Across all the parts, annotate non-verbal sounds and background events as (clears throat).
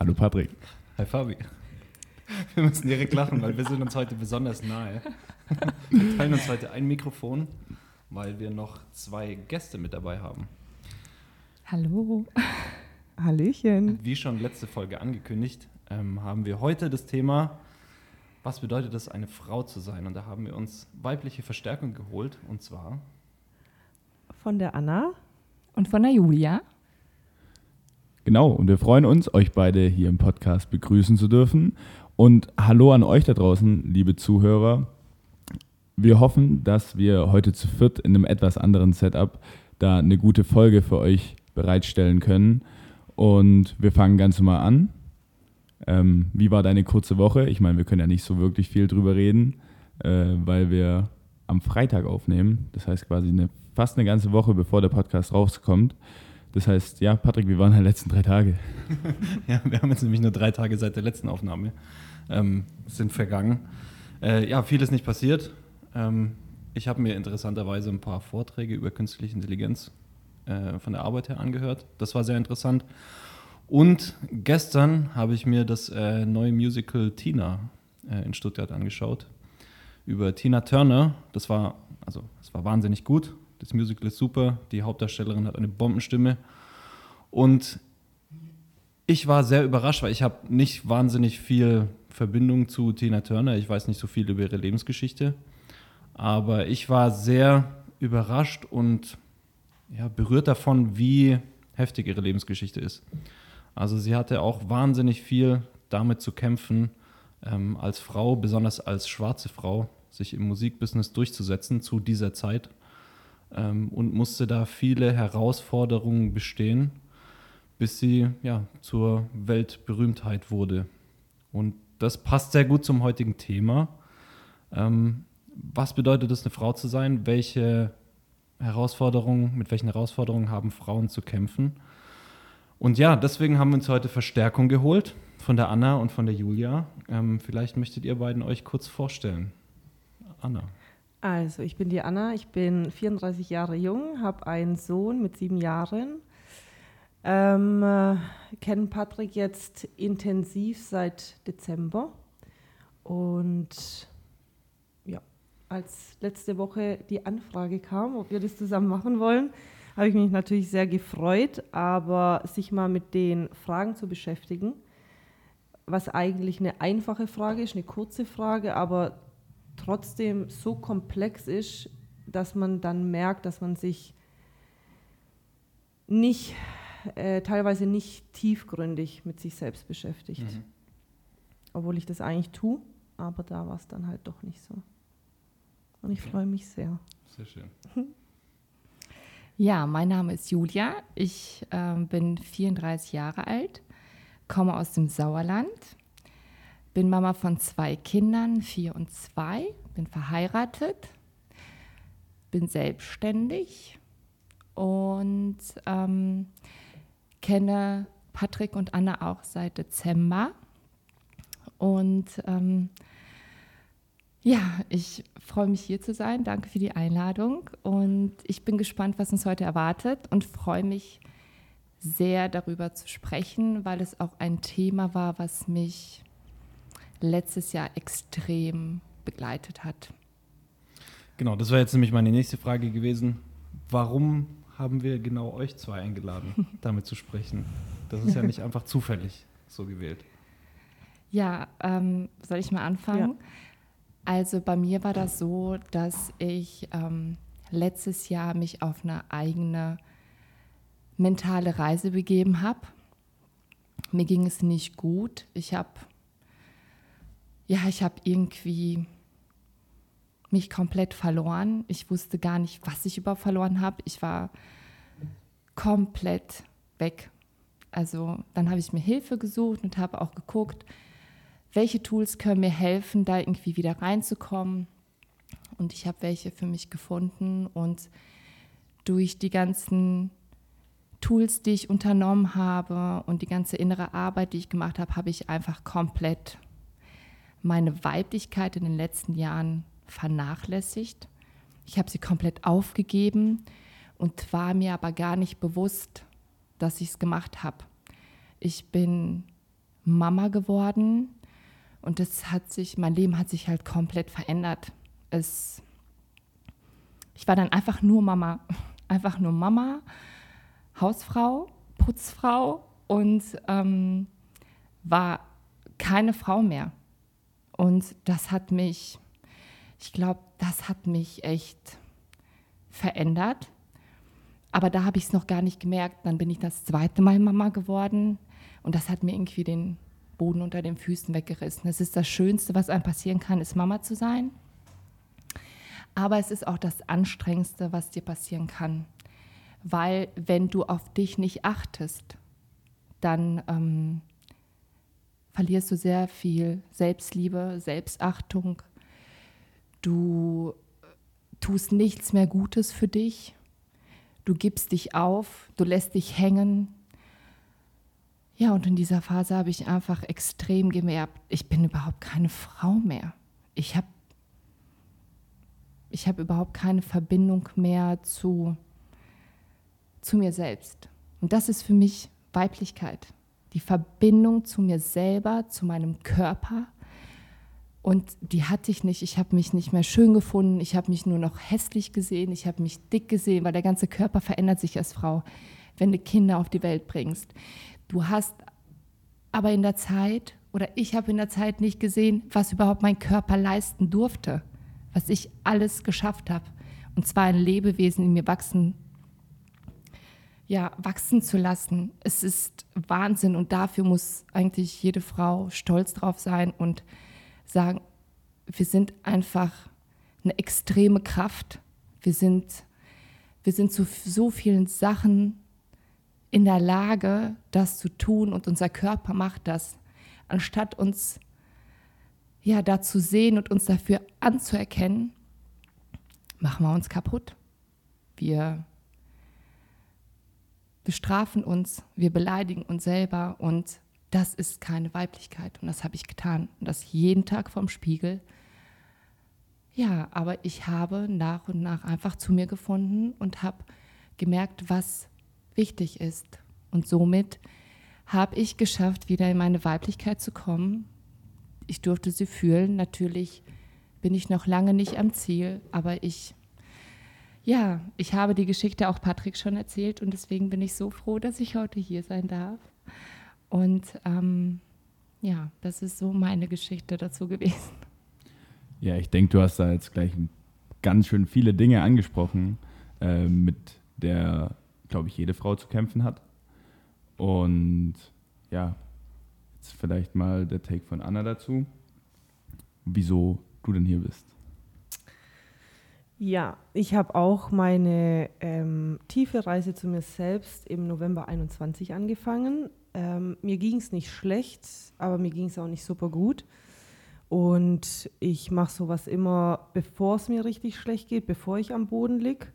Hallo Patrick. Hi Fabi. Wir müssen direkt lachen, weil wir sind uns heute besonders nahe. Wir teilen uns heute ein Mikrofon, weil wir noch zwei Gäste mit dabei haben. Hallo. Hallöchen. Wie schon letzte Folge angekündigt, ähm, haben wir heute das Thema, was bedeutet es, eine Frau zu sein? Und da haben wir uns weibliche Verstärkung geholt, und zwar Von der Anna. Und von der Julia. Genau, und wir freuen uns, euch beide hier im Podcast begrüßen zu dürfen. Und hallo an euch da draußen, liebe Zuhörer. Wir hoffen, dass wir heute zu viert in einem etwas anderen Setup da eine gute Folge für euch bereitstellen können. Und wir fangen ganz normal an. Ähm, wie war deine kurze Woche? Ich meine, wir können ja nicht so wirklich viel drüber reden, äh, weil wir am Freitag aufnehmen. Das heißt quasi eine, fast eine ganze Woche, bevor der Podcast rauskommt. Das heißt, ja, Patrick, wie waren deine letzten drei Tage? (laughs) Ja, wir haben jetzt nämlich nur drei Tage seit der letzten Aufnahme ähm, sind vergangen. Äh, ja, viel ist nicht passiert. Ähm, ich habe mir interessanterweise ein paar Vorträge über künstliche Intelligenz äh, von der Arbeit her angehört. Das war sehr interessant. Und gestern habe ich mir das äh, neue Musical Tina äh, in Stuttgart angeschaut. Über Tina Turner. Das war, also, es war wahnsinnig gut. Das Musical ist super. Die Hauptdarstellerin hat eine Bombenstimme. Und ich war sehr überrascht, weil ich habe nicht wahnsinnig viel Verbindung zu Tina Turner. Ich weiß nicht so viel über ihre Lebensgeschichte. Aber ich war sehr überrascht und ja, berührt davon, wie heftig ihre Lebensgeschichte ist. Also sie hatte auch wahnsinnig viel damit zu kämpfen, ähm, als Frau, besonders als schwarze Frau, sich im Musikbusiness durchzusetzen zu dieser Zeit ähm, und musste da viele Herausforderungen bestehen, bis sie ja, zur Weltberühmtheit wurde. Und das passt sehr gut zum heutigen Thema. Ähm, was bedeutet es, eine Frau zu sein? Welche Herausforderungen, mit welchen Herausforderungen haben Frauen zu kämpfen? Und ja, deswegen haben wir uns heute Verstärkung geholt von der Anna und von der Julia. Ähm, vielleicht möchtet ihr beiden euch kurz vorstellen. Anna. Also, ich bin die Anna, ich bin 34 Jahre jung, habe einen Sohn mit sieben Jahren. Ähm, äh, kenne Patrick jetzt intensiv seit Dezember. Und ja, als letzte Woche die Anfrage kam, ob wir das zusammen machen wollen, habe ich mich natürlich sehr gefreut, aber sich mal mit den Fragen zu beschäftigen, was eigentlich eine einfache Frage ist, eine kurze Frage, aber trotzdem so komplex ist, dass man dann merkt, dass man sich nicht, äh, teilweise nicht tiefgründig mit sich selbst beschäftigt. Mhm. Obwohl ich das eigentlich tue, aber da war es dann halt doch nicht so. Und ich Okay. freue mich sehr. Sehr schön. (laughs) Ja, mein Name ist Julia. Ich ähm, bin 34 Jahre alt, komme aus dem Sauerland, bin Mama von zwei Kindern, vier und zwei, bin verheiratet, bin selbstständig und ähm, kenne Patrick und Anna auch seit Dezember. Und ähm, ja, ich freue mich hier zu sein. Danke für die Einladung und ich bin gespannt, was uns heute erwartet und freue mich sehr darüber zu sprechen, weil es auch ein Thema war, was mich letztes Jahr extrem begleitet hat. Genau, das wäre jetzt nämlich meine nächste Frage gewesen. Warum haben wir genau euch zwei eingeladen, (laughs) damit zu sprechen? Das ist ja nicht einfach zufällig so gewählt. Ja, ähm, soll ich mal anfangen? Also bei mir war das so, dass ich ähm, letztes Jahr mich auf eine eigene mentale Reise begeben habe. Mir ging es nicht gut. Ich habe, ja, ich habe irgendwie mich komplett verloren. Ich wusste gar nicht, was ich überhaupt verloren habe. Ich war komplett weg. Also dann habe ich mir Hilfe gesucht und habe auch geguckt, welche Tools können mir helfen, da irgendwie wieder reinzukommen. Und ich habe welche für mich gefunden und durch die ganzen Tools, die ich unternommen habe und die ganze innere Arbeit, die ich gemacht habe, habe ich einfach komplett meine Weiblichkeit in den letzten Jahren vernachlässigt. Ich habe sie komplett aufgegeben und war mir aber gar nicht bewusst, dass ich es gemacht habe. Ich bin Mama geworden und das hat sich, mein Leben hat sich halt komplett verändert. Es, ich war dann einfach nur Mama, (laughs) einfach nur Mama, Hausfrau, Putzfrau und ähm, war keine Frau mehr. Und das hat mich, ich glaube, das hat mich echt verändert. Aber da habe ich es noch gar nicht gemerkt. Dann bin ich das zweite Mal Mama geworden und das hat mir irgendwie den Boden unter den Füßen weggerissen. Es ist das Schönste, was einem passieren kann, ist Mama zu sein. Aber es ist auch das Anstrengendste, was dir passieren kann. Weil wenn du auf dich nicht achtest, dann ähm, verlierst du sehr viel Selbstliebe, Selbstachtung. Du tust nichts mehr Gutes für dich. Du gibst dich auf, du lässt dich hängen. Ja, und in dieser Phase habe ich einfach extrem gemerkt, ich bin überhaupt keine Frau mehr. Ich habe ich hab überhaupt keine Verbindung mehr zu, zu mir selbst. Und das ist für mich Weiblichkeit die Verbindung zu mir selber, zu meinem Körper. Und die hatte ich nicht. Ich habe mich nicht mehr schön gefunden. Ich habe mich nur noch hässlich gesehen. Ich habe mich dick gesehen, weil der ganze Körper verändert sich als Frau, wenn du Kinder auf die Welt bringst. Du hast aber in der Zeit, oder ich habe in der Zeit nicht gesehen, was überhaupt mein Körper leisten durfte, was ich alles geschafft habe. Und zwar ein Lebewesen in mir wachsen ja, wachsen zu lassen. Es ist Wahnsinn und dafür muss eigentlich jede Frau stolz drauf sein und sagen, wir sind einfach eine extreme Kraft. Wir sind, wir sind zu so vielen Sachen in der Lage, das zu tun und unser Körper macht das. Anstatt uns ja, da zu sehen und uns dafür anzuerkennen, machen wir uns kaputt. Wir bestrafen uns, wir beleidigen uns selber und das ist keine Weiblichkeit und das habe ich getan und das jeden Tag vorm Spiegel. Ja, aber ich habe nach und nach einfach zu mir gefunden und habe gemerkt, was wichtig ist und somit habe ich geschafft, wieder in meine Weiblichkeit zu kommen. Ich durfte sie fühlen. Natürlich bin ich noch lange nicht am Ziel, aber ich ja, ich habe die Geschichte auch Patrick schon erzählt und deswegen bin ich so froh, dass ich heute hier sein darf. Und ähm, ja, das ist so meine Geschichte dazu gewesen. Ja, ich denke, du hast da jetzt gleich ganz schön viele Dinge angesprochen, äh, mit der, glaube ich, jede Frau zu kämpfen hat. Und ja, jetzt vielleicht mal der Take von Anna dazu, wieso du denn hier bist. Ja, ich habe auch meine ähm, tiefe Reise zu mir selbst im November 21 angefangen. Ähm, mir ging es nicht schlecht, aber mir ging es auch nicht super gut. Und ich mache sowas immer, bevor es mir richtig schlecht geht, bevor ich am Boden liege.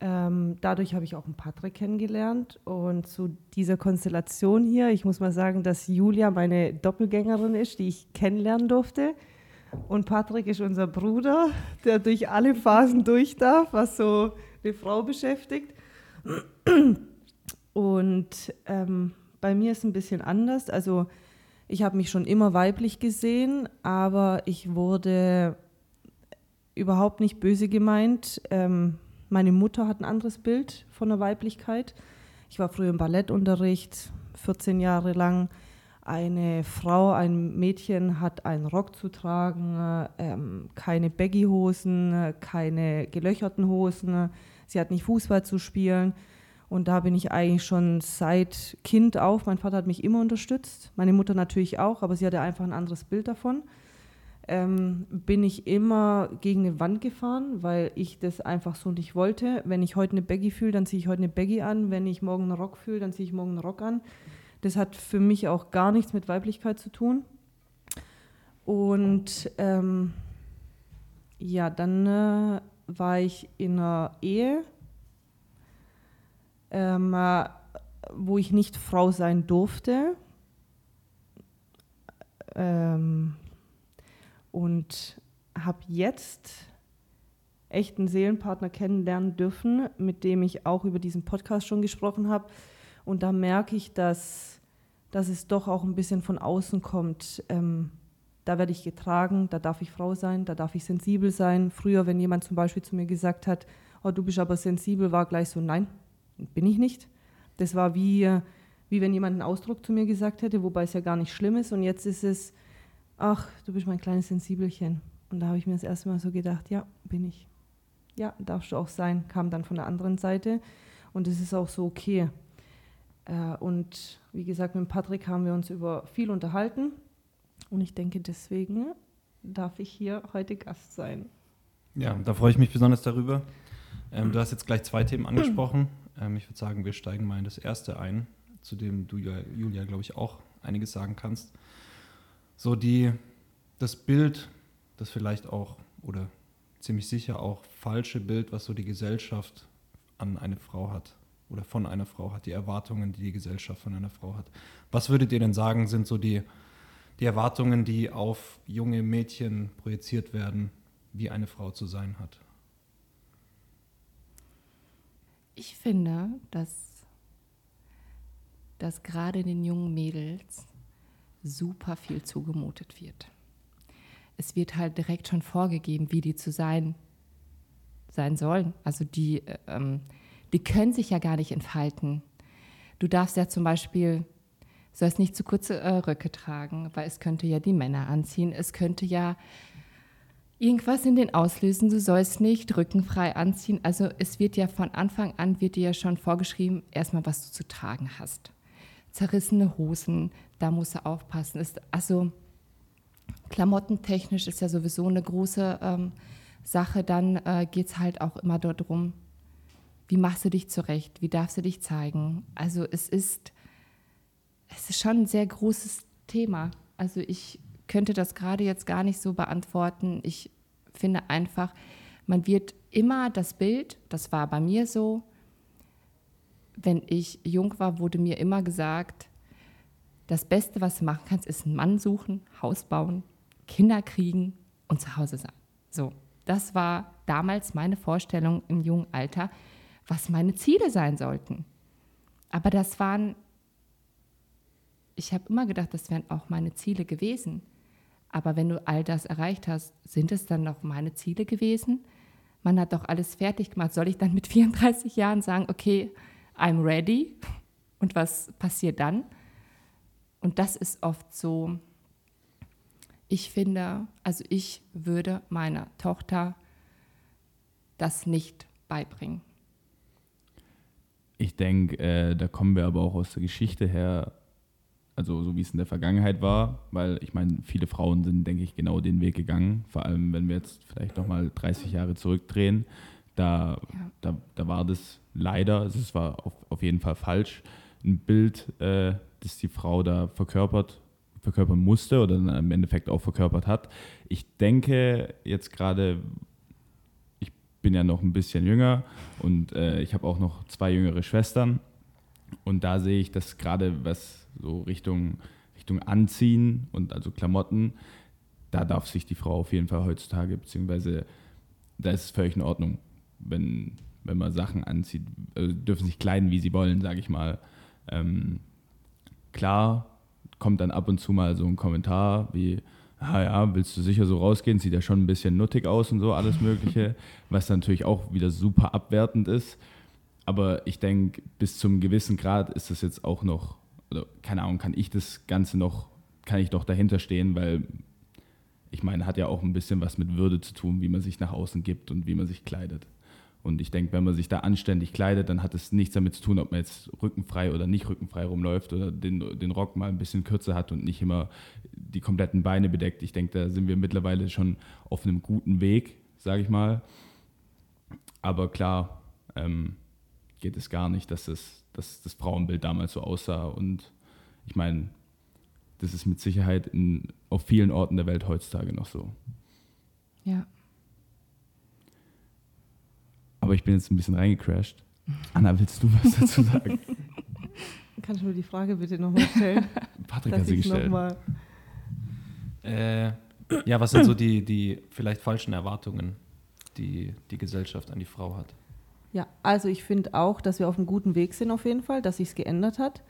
Ähm, dadurch habe ich auch einen Patrick kennengelernt. Und zu dieser Konstellation hier, ich muss mal sagen, dass Julia meine Doppelgängerin ist, die ich kennenlernen durfte. Und Patrick ist unser Bruder, der durch alle Phasen durch darf, was so eine Frau beschäftigt. Und ähm, bei mir ist es ein bisschen anders. Also ich habe mich schon immer weiblich gesehen, aber ich wurde überhaupt nicht böse gemeint. Ähm, meine Mutter hat ein anderes Bild von der Weiblichkeit. Ich war früher im Ballettunterricht, 14 Jahre lang eine Frau, ein Mädchen hat einen Rock zu tragen, ähm, keine Baggy-Hosen, keine gelöcherten Hosen, sie hat nicht Fußball zu spielen. Und da bin ich eigentlich schon seit Kind auf. Mein Vater hat mich immer unterstützt, meine Mutter natürlich auch, aber sie hatte einfach ein anderes Bild davon. ähm, bin ich immer gegen eine Wand gefahren, weil ich das einfach so nicht wollte. Wenn ich heute eine Baggy fühle, dann ziehe ich heute eine Baggy an. Wenn ich morgen einen Rock fühle, dann ziehe ich morgen einen Rock an. Das hat für mich auch gar nichts mit Weiblichkeit zu tun. Und ähm, ja, dann äh, war ich in einer Ehe, ähm, äh, wo ich nicht Frau sein durfte. Ähm, und habe jetzt echt einen Seelenpartner kennenlernen dürfen, mit dem ich auch über diesen Podcast schon gesprochen habe. Und da merke ich, dass, dass es doch auch ein bisschen von außen kommt. Ähm, da werde ich getragen, da darf ich Frau sein, da darf ich sensibel sein. Früher, wenn jemand zum Beispiel zu mir gesagt hat, oh, du bist aber sensibel, war gleich so, nein, bin ich nicht. Das war wie, wie wenn jemand einen Ausdruck zu mir gesagt hätte, wobei es ja gar nicht schlimm ist. Und jetzt ist es, ach, du bist mein kleines Sensibelchen. Und da habe ich mir das erste Mal so gedacht, ja, bin ich. Ja, darfst du auch sein, kam dann von der anderen Seite. Und es ist auch so okay. Äh, und wie gesagt, mit Patrick haben wir uns über viel unterhalten. Und ich denke, deswegen darf ich hier heute Gast sein. Ja, da freue ich mich besonders darüber. Ähm, du hast jetzt gleich zwei Themen angesprochen. Ähm, ich würde sagen, wir steigen mal in das erste ein, zu dem du, Julia, glaube ich, auch einiges sagen kannst so die, das Bild, das vielleicht auch oder ziemlich sicher auch falsche Bild, was so die Gesellschaft an eine Frau hat oder von einer Frau hat, die Erwartungen, die die Gesellschaft von einer Frau hat. Was würdet ihr denn sagen, sind so die, die Erwartungen, die auf junge Mädchen projiziert werden, wie eine Frau zu sein hat? Ich finde, dass, dass gerade den jungen Mädels super viel zugemutet wird. Es wird halt direkt schon vorgegeben, wie die zu sein sein sollen. Also die, ähm, die können sich ja gar nicht entfalten. Du darfst ja zum Beispiel, sollst nicht zu kurze äh, Röcke tragen, weil es könnte ja die Männer anziehen. Es könnte ja irgendwas in den auslösen. Du sollst nicht rückenfrei anziehen. Also es wird ja von Anfang an, wird dir ja schon vorgeschrieben, erstmal, was du zu tragen hast zerrissene Hosen, da muss er aufpassen. Ist, also klamottentechnisch ist ja sowieso eine große ähm, Sache. Dann äh, geht es halt auch immer darum, wie machst du dich zurecht, wie darfst du dich zeigen. Also es ist, es ist schon ein sehr großes Thema. Also ich könnte das gerade jetzt gar nicht so beantworten. Ich finde einfach, man wird immer das Bild, das war bei mir so, wenn ich jung war, wurde mir immer gesagt, das Beste, was du machen kannst, ist einen Mann suchen, Haus bauen, Kinder kriegen und zu Hause sein. So, das war damals meine Vorstellung im jungen Alter, was meine Ziele sein sollten. Aber das waren, ich habe immer gedacht, das wären auch meine Ziele gewesen. Aber wenn du all das erreicht hast, sind es dann noch meine Ziele gewesen? Man hat doch alles fertig gemacht. Soll ich dann mit (laughs) 34 Jahren sagen, okay, I'm ready. Und was passiert dann? Und das ist oft so, ich finde, also ich würde meiner Tochter das nicht beibringen. Ich denke, äh, da kommen wir aber auch aus der Geschichte her, also so wie es in der Vergangenheit war, weil ich meine, viele Frauen sind, denke ich, genau den Weg gegangen, vor allem wenn wir jetzt vielleicht nochmal 30 Jahre zurückdrehen, da, ja. da, da war das leider, also es war auf, auf jeden Fall falsch, ein Bild, äh, das die Frau da verkörpert, verkörpern musste oder dann im Endeffekt auch verkörpert hat. Ich denke jetzt gerade, bin ja noch ein bisschen jünger und äh, ich habe auch noch zwei jüngere Schwestern und da sehe ich, dass gerade was so Richtung, Richtung Anziehen und also Klamotten, da darf sich die Frau auf jeden Fall heutzutage, beziehungsweise da ist es völlig in Ordnung, wenn wenn man Sachen anzieht, also dürfen sich kleiden, wie sie wollen, sage ich mal. Ähm, klar kommt dann ab und zu mal so ein Kommentar wie, ah ja, willst du sicher so rausgehen? Sieht ja schon ein bisschen nuttig aus und so, alles Mögliche, (laughs) was natürlich auch wieder super abwertend ist. Aber ich denke, bis zum gewissen Grad ist das jetzt auch noch, oder keine Ahnung, kann ich das Ganze noch, kann ich doch dahinter stehen, weil ich meine, hat ja auch ein bisschen was mit Würde zu tun, wie man sich nach außen gibt und wie man sich kleidet. Und ich denke, wenn man sich da anständig kleidet, dann hat es nichts damit zu tun, ob man jetzt rückenfrei oder nicht rückenfrei rumläuft oder den, den Rock mal ein bisschen kürzer hat und nicht immer die kompletten Beine bedeckt. Ich denke, da sind wir mittlerweile schon auf einem guten Weg, sage ich mal. Aber klar ähm, geht es gar nicht, dass das, dass das Frauenbild damals so aussah. Und ich meine, das ist mit Sicherheit in, auf vielen Orten der Welt heutzutage noch so. Ja. Aber ich bin jetzt ein bisschen reingecrashed. Anna, willst du was dazu sagen? (laughs) Kannst du mir die Frage bitte nochmal stellen? Patrick hat sie gestellt. Äh, ja, was sind so die, die vielleicht falschen Erwartungen, die die Gesellschaft an die Frau hat? Ja, also ich finde auch, dass wir auf einem guten Weg sind auf jeden Fall, dass sich geändert hat.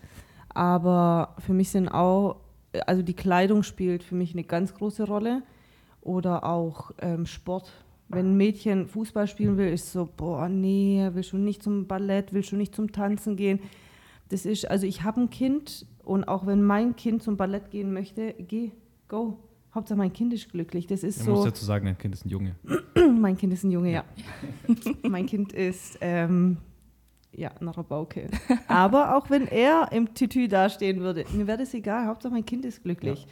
Aber für mich sind auch, also die Kleidung spielt für mich eine ganz große Rolle. Oder auch ähm, Sport. Wenn ein Mädchen Fußball spielen will, ist so, boah, nee, will schon nicht zum Ballett, will schon nicht zum Tanzen gehen. Das ist, also ich habe ein Kind und auch wenn mein Kind zum Ballett gehen möchte, geh, go. Hauptsache mein Kind ist glücklich. Das ist Man so. muss dazu sagen, dein Kind ist ein Junge. (clears throat) Mein Kind ist ein Junge, ja. mein Kind ist ähm, ja ein Rabauke. Aber auch wenn er im Tütü dastehen würde, mir wäre das egal. Hauptsache mein Kind ist glücklich.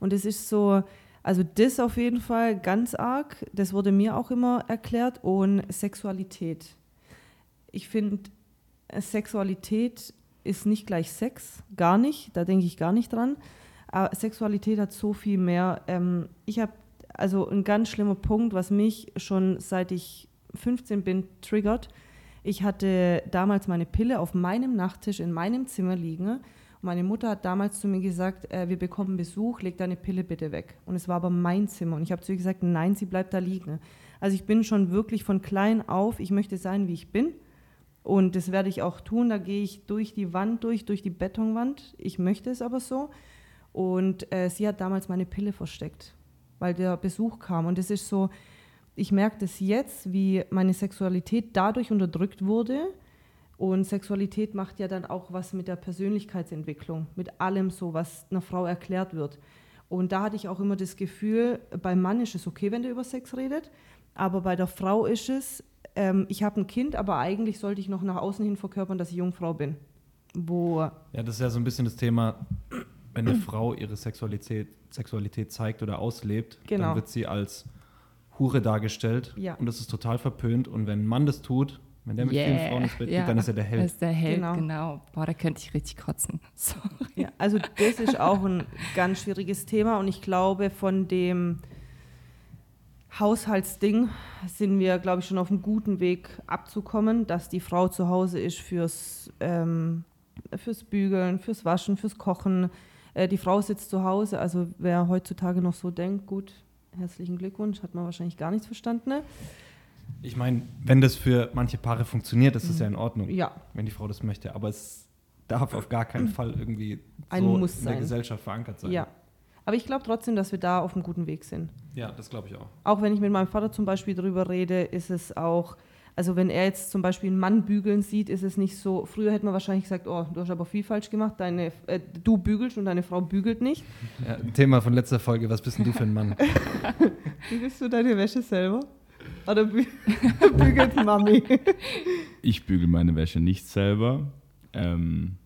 Und es ist so, also das auf jeden Fall ganz arg. Das wurde mir auch immer erklärt. Und Sexualität. Ich finde, Sexualität ist nicht gleich Sex, gar nicht. Da denke ich gar nicht dran. Aber Sexualität hat so viel mehr. Ähm, ich habe also ein ganz schlimmer Punkt, was mich schon seit ich 15 bin triggert. Ich hatte damals meine Pille auf meinem Nachttisch in meinem Zimmer liegen. Meine Mutter hat damals zu mir gesagt, äh, wir bekommen Besuch, leg deine Pille bitte weg. Und es war aber mein Zimmer. Und ich habe zu ihr gesagt, nein, sie bleibt da liegen. Also ich bin schon wirklich von klein auf, ich möchte sein, wie ich bin. Und das werde ich auch tun. Da gehe ich durch die Wand durch, durch die Betonwand. Ich möchte es aber so. Und äh, sie hat damals meine Pille versteckt, weil der Besuch kam. Und es ist so, ich merke das jetzt, wie meine Sexualität dadurch unterdrückt wurde. Und Sexualität macht ja dann auch was mit der Persönlichkeitsentwicklung, mit allem so, was einer Frau erklärt wird. Und da hatte ich auch immer das Gefühl, beim Mann ist es okay, wenn der über Sex redet, aber bei der Frau ist es, ähm, ich habe ein Kind, aber eigentlich sollte ich noch nach außen hin verkörpern, dass ich Jungfrau bin. Wo, Ja, das ist ja so ein bisschen das Thema, wenn eine Frau ihre Sexualität, Sexualität zeigt oder auslebt, Genau. dann wird sie als Hure dargestellt Ja. und das ist total verpönt. Und wenn ein Mann das tut, wenn der mit Yeah. vielen Frauen ins Bett Ja. geht, dann ist er der Das Held. ist der Held, Genau. genau. Boah, da könnte ich richtig kotzen. (laughs) Sorry. Ja, also das ist auch ein ganz schwieriges Thema und ich glaube, von dem Haushaltsding sind wir, glaube ich, schon auf einem guten Weg abzukommen, dass die Frau zu Hause ist fürs, ähm, fürs Bügeln, fürs Waschen, fürs Kochen. Äh, die Frau sitzt zu Hause, also wer heutzutage noch so denkt, gut, herzlichen Glückwunsch, hat man wahrscheinlich gar nichts verstanden. Ne? Ich meine, wenn das für manche Paare funktioniert, ist das ja in Ordnung, Ja, wenn die Frau das möchte. Aber es darf auf gar keinen Fall irgendwie Ein so Muss in der sein. Gesellschaft verankert sein. ja. Aber ich glaube trotzdem, dass wir da auf einem guten Weg sind. ja das glaube ich auch. Auch wenn ich mit meinem Vater zum Beispiel drüber rede, ist es auch, also wenn er jetzt zum Beispiel einen Mann bügeln sieht, ist es nicht so, früher hätte man wahrscheinlich gesagt, oh, du hast aber viel falsch gemacht, deine, äh, du bügelst und deine Frau bügelt nicht. Ja, Thema von letzter Folge, was bist denn du für ein Mann? (laughs) Bügelst du deine Wäsche selber? Oder bü (laughs) bügelt Mami? Ich bügel meine Wäsche nicht selber. Ähm,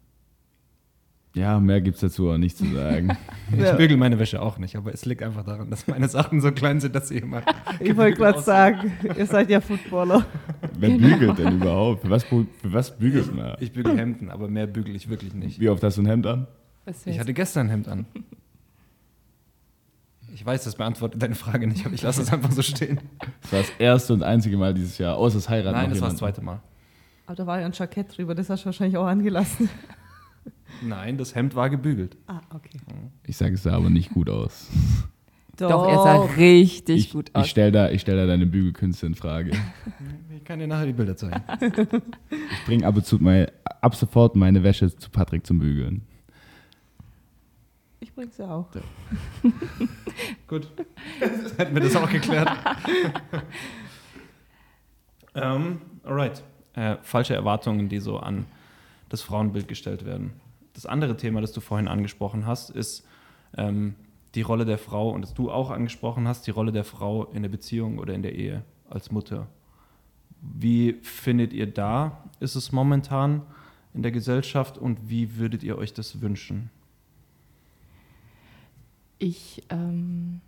ja, mehr gibt es dazu auch nicht zu sagen. Ich bügel meine Wäsche auch nicht, aber es liegt einfach daran, dass meine Sachen so klein sind, dass sie immer. Ich wollte gerade sagen, ihr seid ja Footballer. Wer bügelt denn überhaupt? Für was, für was bügelt man? Ich bügel Hemden, aber mehr bügel ich wirklich nicht. Wie oft hast du ein Hemd an? Ich hatte gestern ein Hemd an. Ich weiß, das beantwortet deine Frage nicht, aber ich lasse es einfach so stehen. Das war das erste und einzige Mal dieses Jahr, außer das Heiraten. Nein, das war das zweite Mal. Aber da war ja ein Jackett drüber, das hast du wahrscheinlich auch angelassen. Nein, das Hemd war gebügelt. Ah, okay. Ich sage, es sah aber nicht gut aus. Doch, er sah richtig ich gut ich aus. stelle da, ich stell da deine Bügelkünste in Frage. Ich kann dir nachher die Bilder zeigen. Ich bringe ab, und zu mein, ab sofort meine Wäsche zu Patrick zum Bügeln. Ich bring's ja auch. (laughs) Gut. (laughs) Hätten wir das auch geklärt. (laughs) ähm, alright. Äh, falsche Erwartungen, die so an das Frauenbild gestellt werden. Das andere Thema, das du vorhin angesprochen hast, ist ähm, die Rolle der Frau und das du auch angesprochen hast, die Rolle der Frau in der Beziehung oder in der Ehe als Mutter. Wie findet ihr da, ist es momentan in der Gesellschaft und wie würdet ihr euch das wünschen? Ich, ähm,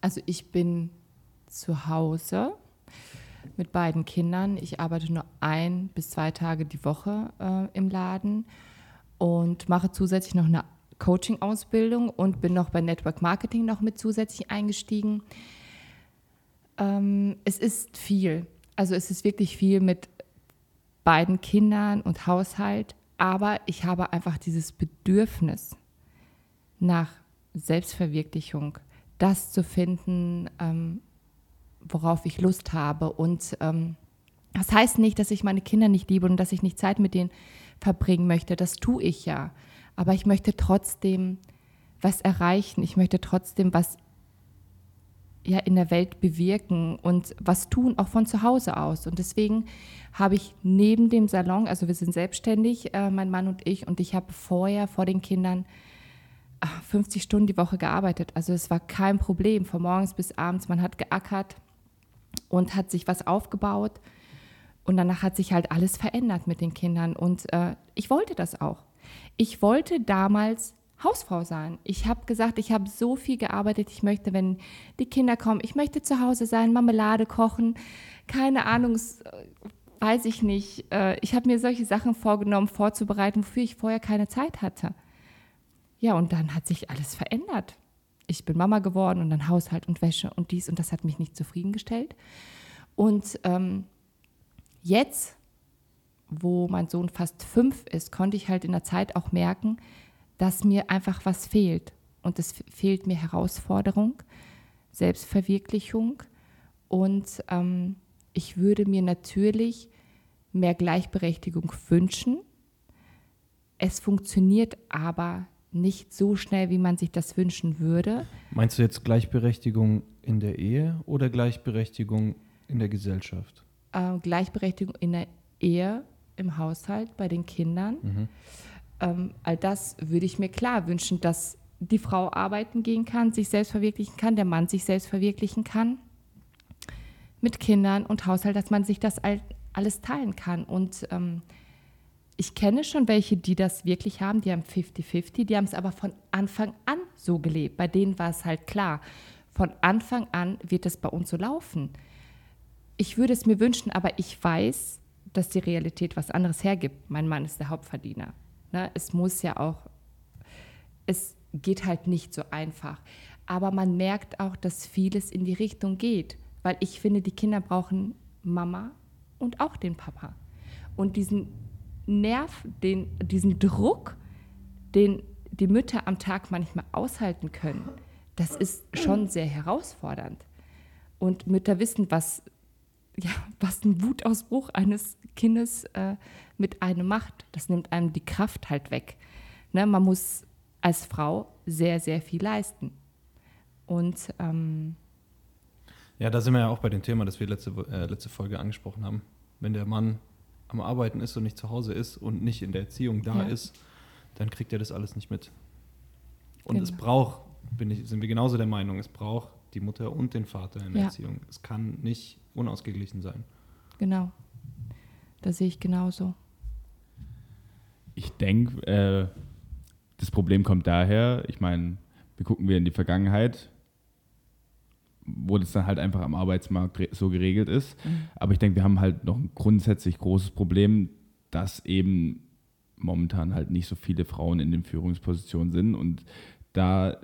also ich bin zu Hause mit beiden Kindern. Ich arbeite nur ein bis zwei Tage die Woche äh, im Laden und mache zusätzlich noch eine Coaching-Ausbildung und bin noch bei Network Marketing noch mit zusätzlich eingestiegen. Ähm, es ist viel. Also es ist wirklich viel mit beiden Kindern und Haushalt. Aber ich habe einfach dieses Bedürfnis nach Selbstverwirklichung, das zu finden, ähm, worauf ich Lust habe. Und ähm, das heißt nicht, dass ich meine Kinder nicht liebe und dass ich nicht Zeit mit denen verbringen möchte. Das tue ich ja. Aber ich möchte trotzdem was erreichen. Ich möchte trotzdem was ja in der Welt bewirken und was tun, auch von zu Hause aus. Und deswegen habe ich neben dem Salon, also wir sind selbstständig, äh, mein Mann und ich, und ich habe vorher vor den Kindern 50 Stunden die Woche gearbeitet. Also es war kein Problem, von morgens bis abends. Man hat geackert und hat sich was aufgebaut. Und danach hat sich halt alles verändert mit den Kindern. Und äh, ich wollte das auch. Ich wollte damals Hausfrau sein. Ich habe gesagt, ich habe so viel gearbeitet. Ich möchte, wenn die Kinder kommen, ich möchte zu Hause sein, Marmelade kochen, keine Ahnung, weiß ich nicht. Äh, ich habe mir solche Sachen vorgenommen, vorzubereiten, wofür ich vorher keine Zeit hatte. Ja, und dann hat sich alles verändert. Ich bin Mama geworden und dann Haushalt und Wäsche und dies und das hat mich nicht zufriedengestellt. Und ähm, jetzt, wo mein Sohn fast fünf ist, konnte ich halt in der Zeit auch merken, dass mir einfach was fehlt. Und es fehlt mir Herausforderung, Selbstverwirklichung. Und ähm, ich würde mir natürlich mehr Gleichberechtigung wünschen. Es funktioniert aber nicht so schnell, wie man sich das wünschen würde. Meinst du jetzt Gleichberechtigung in der Ehe oder Gleichberechtigung in der Gesellschaft? Äh, Gleichberechtigung in der Ehe, im Haushalt, bei den Kindern. Mhm. Ähm, all das würde ich mir klar wünschen, dass die Frau arbeiten gehen kann, sich selbst verwirklichen kann, der Mann sich selbst verwirklichen kann. Mit Kindern und Haushalt, dass man sich das alles teilen kann. Und ähm, ich kenne schon welche, die das wirklich haben, die haben 50-50, die haben es aber von Anfang an so gelebt. Bei denen war es halt klar, von Anfang an wird es bei uns so laufen. Ich würde es mir wünschen, aber ich weiß, dass die Realität was anderes hergibt. Mein Mann ist der Hauptverdiener. Ne? Es muss ja auch, es geht halt nicht so einfach. Aber man merkt auch, dass vieles in die Richtung geht, weil ich finde, die Kinder brauchen Mama und auch den Papa. Und diesen Nerv, den, diesen Druck, den die Mütter am Tag manchmal aushalten können, das ist schon sehr herausfordernd. Und Mütter wissen, was, ja, was ein Wutausbruch eines Kindes äh, mit einem macht. Das nimmt einem die Kraft halt weg. Ne, man muss als Frau sehr, sehr viel leisten. Und ähm, ja, da sind wir ja auch bei dem Thema, das wir letzte, äh, letzte Folge angesprochen haben. Wenn der Mann am Arbeiten ist und nicht zu Hause ist und nicht in der Erziehung da ja. ist, dann kriegt er das alles nicht mit. Und genau. es braucht, bin ich, sind wir genauso der Meinung, es braucht die Mutter und den Vater in der ja. Erziehung. Es kann nicht unausgeglichen sein. Genau. Das sehe ich genauso. Ich denke, äh, das Problem kommt daher, ich meine, wir gucken wir in die Vergangenheit, wo das dann halt einfach am Arbeitsmarkt so geregelt ist. Mhm. Aber ich denke, wir haben halt noch ein grundsätzlich großes Problem, dass eben momentan halt nicht so viele Frauen in den Führungspositionen sind. Und da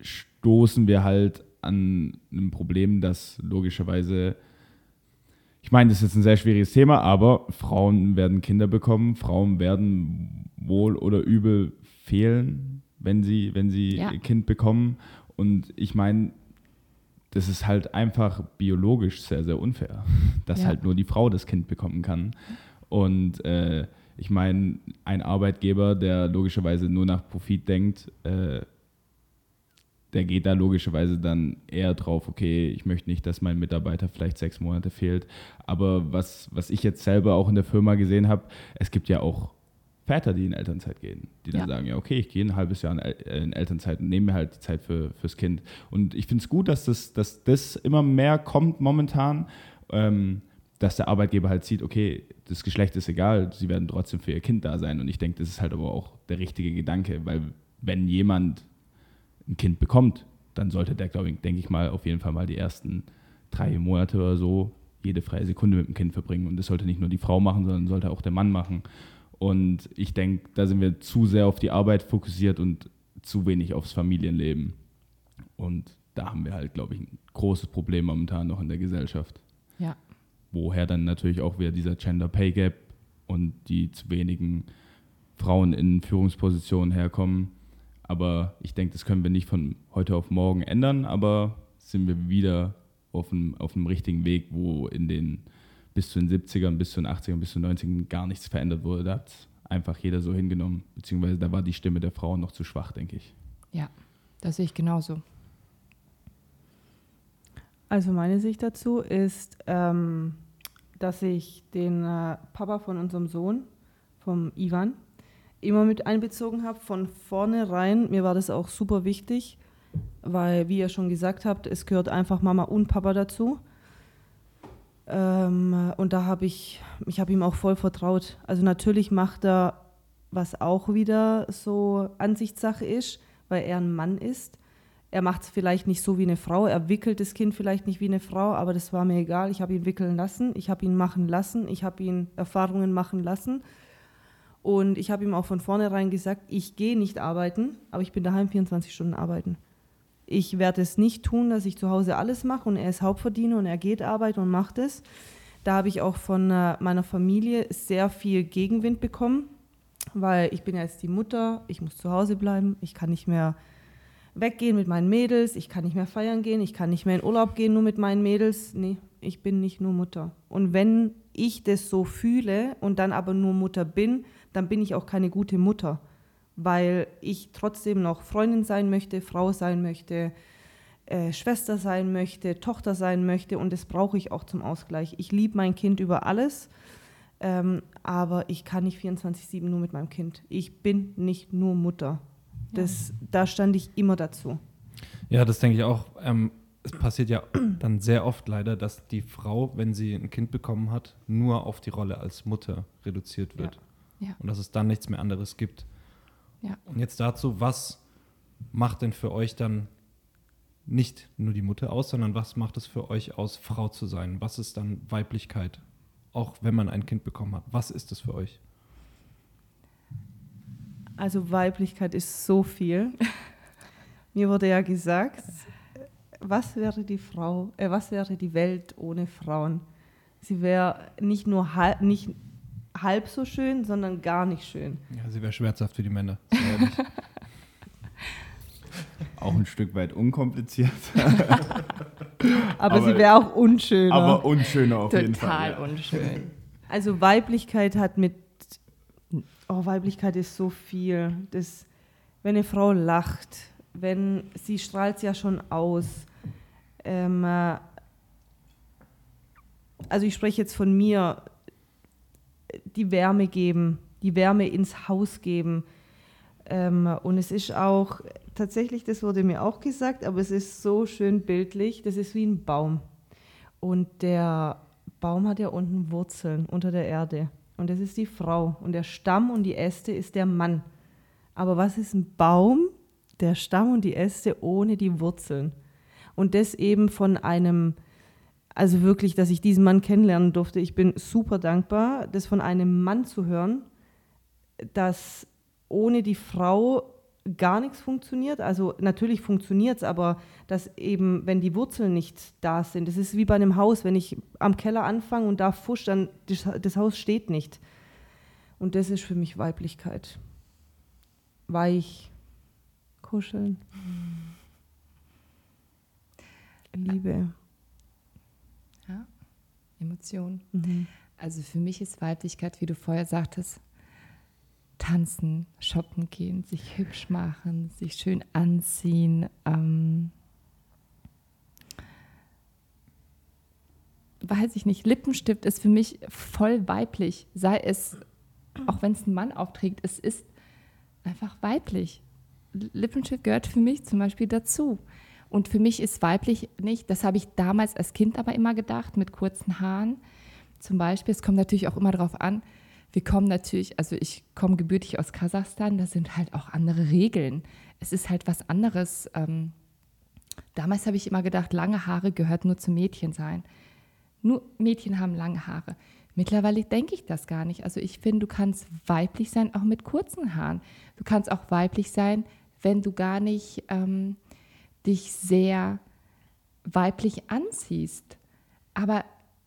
stoßen wir halt an einem Problem, das logischerweise ich meine, das ist jetzt ein sehr schwieriges Thema, aber Frauen werden Kinder bekommen, Frauen werden wohl oder übel fehlen, wenn sie, wenn sie ja. Kind bekommen. Und ich meine, das ist halt einfach biologisch sehr, sehr unfair, (laughs) dass ja. halt nur die Frau das Kind bekommen kann. Und äh, ich meine, ein Arbeitgeber, der logischerweise nur nach Profit denkt, äh, der geht da logischerweise dann eher drauf, okay, ich möchte nicht, dass mein Mitarbeiter vielleicht sechs Monate fehlt. Aber was, was ich jetzt selber auch in der Firma gesehen habe, es gibt ja auch Väter, die in Elternzeit gehen, die dann ja. sagen, ja, okay, ich gehe ein halbes Jahr in, in Elternzeit und nehme mir halt die Zeit für, fürs Kind. Und ich finde es gut, dass das, dass das immer mehr kommt momentan. Ähm, dass der Arbeitgeber halt sieht, okay, das Geschlecht ist egal, sie werden trotzdem für ihr Kind da sein. Und ich denke, das ist halt aber auch der richtige Gedanke, weil wenn jemand ein Kind bekommt, dann sollte der, glaube ich, denke ich mal, auf jeden Fall mal die ersten drei Monate oder so jede freie Sekunde mit dem Kind verbringen. Und das sollte nicht nur die Frau machen, sondern sollte auch der Mann machen. Und ich denke, da sind wir zu sehr auf die Arbeit fokussiert und zu wenig aufs Familienleben. Und da haben wir halt, glaube ich, ein großes Problem momentan noch in der Gesellschaft. Ja. Woher dann natürlich auch wieder dieser Gender Pay Gap und die zu wenigen Frauen in Führungspositionen herkommen. Aber ich denke, das können wir nicht von heute auf morgen ändern, aber sind wir wieder auf einem, auf einem richtigen Weg, wo in den bis zu den 70ern, bis zu den 80ern, bis zu den 90ern gar nichts verändert wurde. Da hat einfach jeder so hingenommen, beziehungsweise da war die Stimme der Frauen noch zu schwach, denke ich. Ja, das sehe ich genauso. Also meine Sicht dazu ist, ähm, dass ich den äh, Papa von unserem Sohn, vom Ivan, immer mit einbezogen habe, von vornherein. Mir war das auch super wichtig, weil, wie ihr schon gesagt habt, es gehört einfach Mama und Papa dazu. Ähm, und da habe ich, ich habe ihm auch voll vertraut. Also natürlich macht er, was auch wieder so Ansichtssache ist, weil er ein Mann ist. Er macht es vielleicht nicht so wie eine Frau, er wickelt das Kind vielleicht nicht wie eine Frau, aber das war mir egal. Ich habe ihn wickeln lassen, ich habe ihn machen lassen, ich habe ihn Erfahrungen machen lassen. Und ich habe ihm auch von vornherein gesagt, ich gehe nicht arbeiten, aber ich bin daheim 24 Stunden arbeiten. Ich werde es nicht tun, dass ich zu Hause alles mache und er ist Hauptverdiener und er geht arbeiten und macht es. Da habe ich auch von äh, meiner Familie sehr viel Gegenwind bekommen, weil ich bin ja jetzt die Mutter, ich muss zu Hause bleiben, ich kann nicht mehr weggehen mit meinen Mädels, ich kann nicht mehr feiern gehen, ich kann nicht mehr in Urlaub gehen nur mit meinen Mädels. Nee, ich bin nicht nur Mutter. Und wenn ich das so fühle und dann aber nur Mutter bin, dann bin ich auch keine gute Mutter weil ich trotzdem noch Freundin sein möchte, Frau sein möchte, äh, Schwester sein möchte, Tochter sein möchte und das brauche ich auch zum Ausgleich. Ich liebe mein Kind über alles, ähm, aber ich kann nicht 24-7 nur mit meinem Kind. Ich bin nicht nur Mutter. Das, ja. Da stand ich immer dazu. Ja, das denke ich auch. Ähm, es passiert ja dann sehr oft leider, dass die Frau, wenn sie ein Kind bekommen hat, nur auf die Rolle als Mutter reduziert wird. Ja. Ja. Und dass es dann nichts mehr anderes gibt. Ja. Und jetzt dazu, was macht denn für euch dann nicht nur die Mutter aus, sondern was macht es für euch aus, Frau zu sein? Was ist dann Weiblichkeit? Auch wenn man ein Kind bekommen hat. Was ist es für euch? Also Weiblichkeit ist so viel. (laughs) Mir wurde ja gesagt, was wäre die Frau, äh, was wäre die Welt ohne Frauen? Sie wäre nicht nur halb, nicht halb so schön, sondern gar nicht schön. Ja, sie wäre schmerzhaft für die Männer. (laughs) auch ein Stück weit unkompliziert. aber, (laughs) aber, sie wäre auch unschöner. Aber unschöner auf Total jeden Fall. Total unschön. Also Weiblichkeit hat mit, oh, Weiblichkeit ist so viel. Das, wenn eine Frau lacht, wenn sie strahlt ja schon aus. Ähm, äh, also ich spreche jetzt von mir, die Wärme geben, die Wärme ins Haus geben. Ähm, und es ist auch, tatsächlich, das wurde mir auch gesagt, aber es ist so schön bildlich, das ist wie ein Baum. Und der Baum hat ja unten Wurzeln unter der Erde. Und das ist die Frau. Und der Stamm und die Äste ist der Mann. Aber was ist ein Baum, der Stamm und die Äste ohne die Wurzeln? Und das eben von einem also wirklich, dass ich diesen Mann kennenlernen durfte. Ich bin super dankbar, das von einem Mann zu hören, dass ohne die Frau gar nichts funktioniert. Also natürlich funktioniert es, aber dass eben, wenn die Wurzeln nicht da sind, das ist wie bei einem Haus, wenn ich am Keller anfange und da fusch, dann das, das Haus steht nicht. Und das ist für mich Weiblichkeit. Weich, kuscheln. Liebe. Emotionen. Mhm. Also für mich ist Weiblichkeit, wie du vorher sagtest, tanzen, shoppen gehen, sich hübsch machen, sich schön anziehen. Ähm, weiß ich nicht, Lippenstift ist für mich voll weiblich. Sei es, auch wenn es ein Mann aufträgt, es ist einfach weiblich. Lippenstift gehört für mich zum Beispiel dazu. Und für mich ist weiblich nicht, das habe ich damals als Kind aber immer gedacht, mit kurzen Haaren, zum Beispiel, es kommt natürlich auch immer darauf an, wir kommen natürlich, also ich komme gebürtig aus Kasachstan, da sind halt auch andere Regeln. Es ist halt was anderes. Ähm, damals habe ich immer gedacht, lange Haare gehört nur zum Mädchensein. Nur Mädchen haben lange Haare. Mittlerweile denke ich das gar nicht. Also ich finde, du kannst weiblich sein, auch mit kurzen Haaren. Du kannst auch weiblich sein, wenn du gar nicht ähm, dich sehr weiblich anziehst. Aber